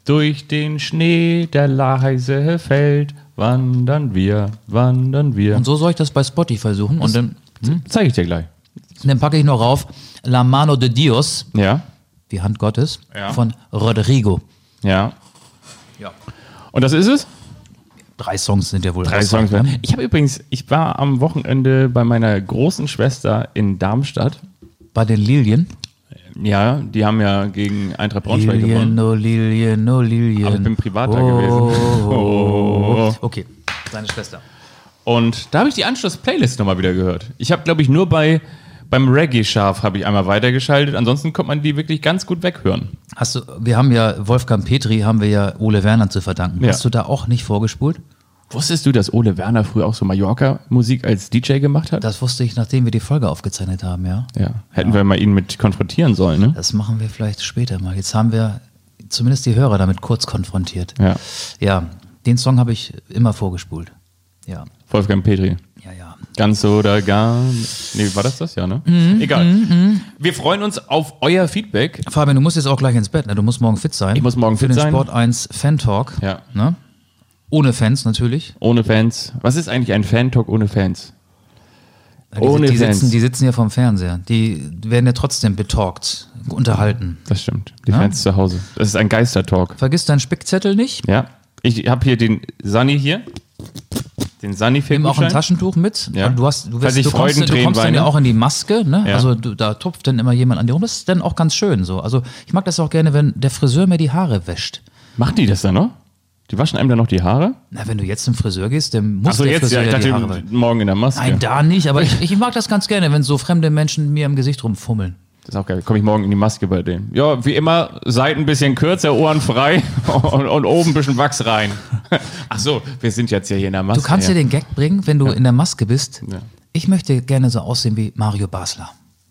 Durch den Schnee, der leise fällt, wandern wir, wandern wir. Und so soll ich das bei Spotify suchen. Und dann, zeige ich dir gleich. dann packe ich noch rauf La Mano de Dios, Ja, die Hand Gottes, Ja. von Rodrigo. Ja. Und das ist es? Drei Songs sind ja wohl Drei Songs. ne? Ich habe übrigens, ich war am Wochenende bei meiner großen Schwester in Darmstadt. Bei den Lilien. Ja, die haben ja gegen Eintracht Braunschweig Lilien, gewonnen. oh Lilien, oh Lilien. Aber ich bin privat da oh, gewesen. Oh. Okay, seine Schwester. Und da habe ich die Anschluss-Playlist nochmal wieder gehört. Ich habe, glaube ich, nur bei beim Reggae-Schaf habe ich einmal weitergeschaltet. Ansonsten kommt man die wirklich ganz gut weghören. Hast du, wir haben ja, Wolfgang Petri haben wir ja Ole Werner zu verdanken. Ja. Hast du da auch nicht vorgespult? Wusstest du, dass Ole Werner früher auch so Mallorca-Musik als DJ gemacht hat? Das wusste ich, nachdem wir die Folge aufgezeichnet haben, ja. ja. Hätten wir mal ihn mit konfrontieren sollen, ne? Das machen wir vielleicht später mal. Jetzt haben wir zumindest die Hörer damit kurz konfrontiert. Ja. Ja, den Song habe ich immer vorgespult. Ja, Wolfgang Petri. ja, ja. Ganz oder gar. Nee, war das das? Ja, ne? Egal. Wir freuen uns auf euer Feedback. Fabian, du musst jetzt auch gleich ins Bett, ne? Du musst morgen fit sein. Ich muss morgen Für fit den sein. Sport 1 Fan Talk. Ja. Ne? Ohne Fans natürlich. Ohne Fans. Was ist eigentlich ein Fan-Talk ohne Fans? Die, Ohne die, Fans. sitzen, die sitzen ja vom Fernseher. Die werden ja trotzdem betalkt, unterhalten. Das stimmt. Die Ja? Fans zu Hause. Das ist ein Geistertalk. Vergiss deinen Spickzettel nicht. Ja. Ich habe hier den Sunny hier. Den Sunny Nimm auch ein Taschentuch mit. Ja. Und Du, hast, du, wirst, du, kommst, du kommst dann ja auch in die Maske. Ne? Ja. Also du, da tupft dann immer jemand an dir rum. Das ist dann auch ganz schön so. Also ich mag das auch gerne, wenn der Friseur mir die Haare wäscht. Machen die das dann noch? Die waschen einem dann noch die Haare? Na, wenn du jetzt zum Friseur gehst, dann muss Achso, der jetzt, Friseur ja, ich ja die Haare dachte, morgen in der Maske. Nein, da nicht. Aber ich, ich mag das ganz gerne, wenn so fremde Menschen mir im Gesicht rumfummeln. Das ist auch geil. Komme ich morgen in die Maske bei denen. Ja, wie immer, Seiten ein bisschen kürzer, Ohren frei und, und oben ein bisschen Wachs rein. Ach so, wir sind jetzt ja hier in der Maske. Du kannst ja. dir den Gag bringen, wenn du in der Maske bist. Ja. Ich möchte gerne so aussehen wie Mario Basler.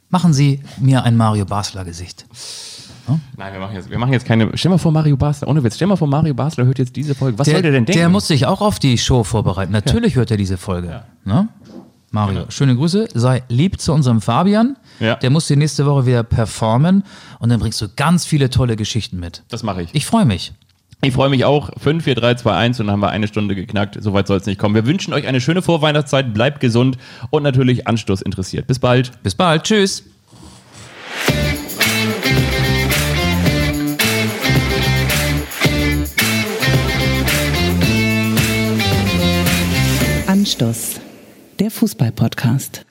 Machen Sie mir ein Mario Basler Gesicht. Nein, wir machen, jetzt, wir machen jetzt keine. Stell mal vor, Mario Basler, ohne Witz, stell mal vor, Mario Basler hört jetzt diese Folge. Was soll der denn denken? Der muss sich auch auf die Show vorbereiten. Natürlich hört er diese Folge. Ne? Mario, schöne Grüße. Sei lieb zu unserem Fabian. Ja. Der muss die nächste Woche wieder performen und dann bringst du ganz viele tolle Geschichten mit. das mache ich. Ich freue mich. Ich freue mich auch. 5, 4, 3, 2, 1 und dann haben wir eine Stunde geknackt. Soweit soll es nicht kommen. Wir wünschen euch eine schöne Vorweihnachtszeit. Bleibt gesund und natürlich Anstoß interessiert. Bis bald. Bis bald. Tschüss. Anstoß, der Fußball-Podcast.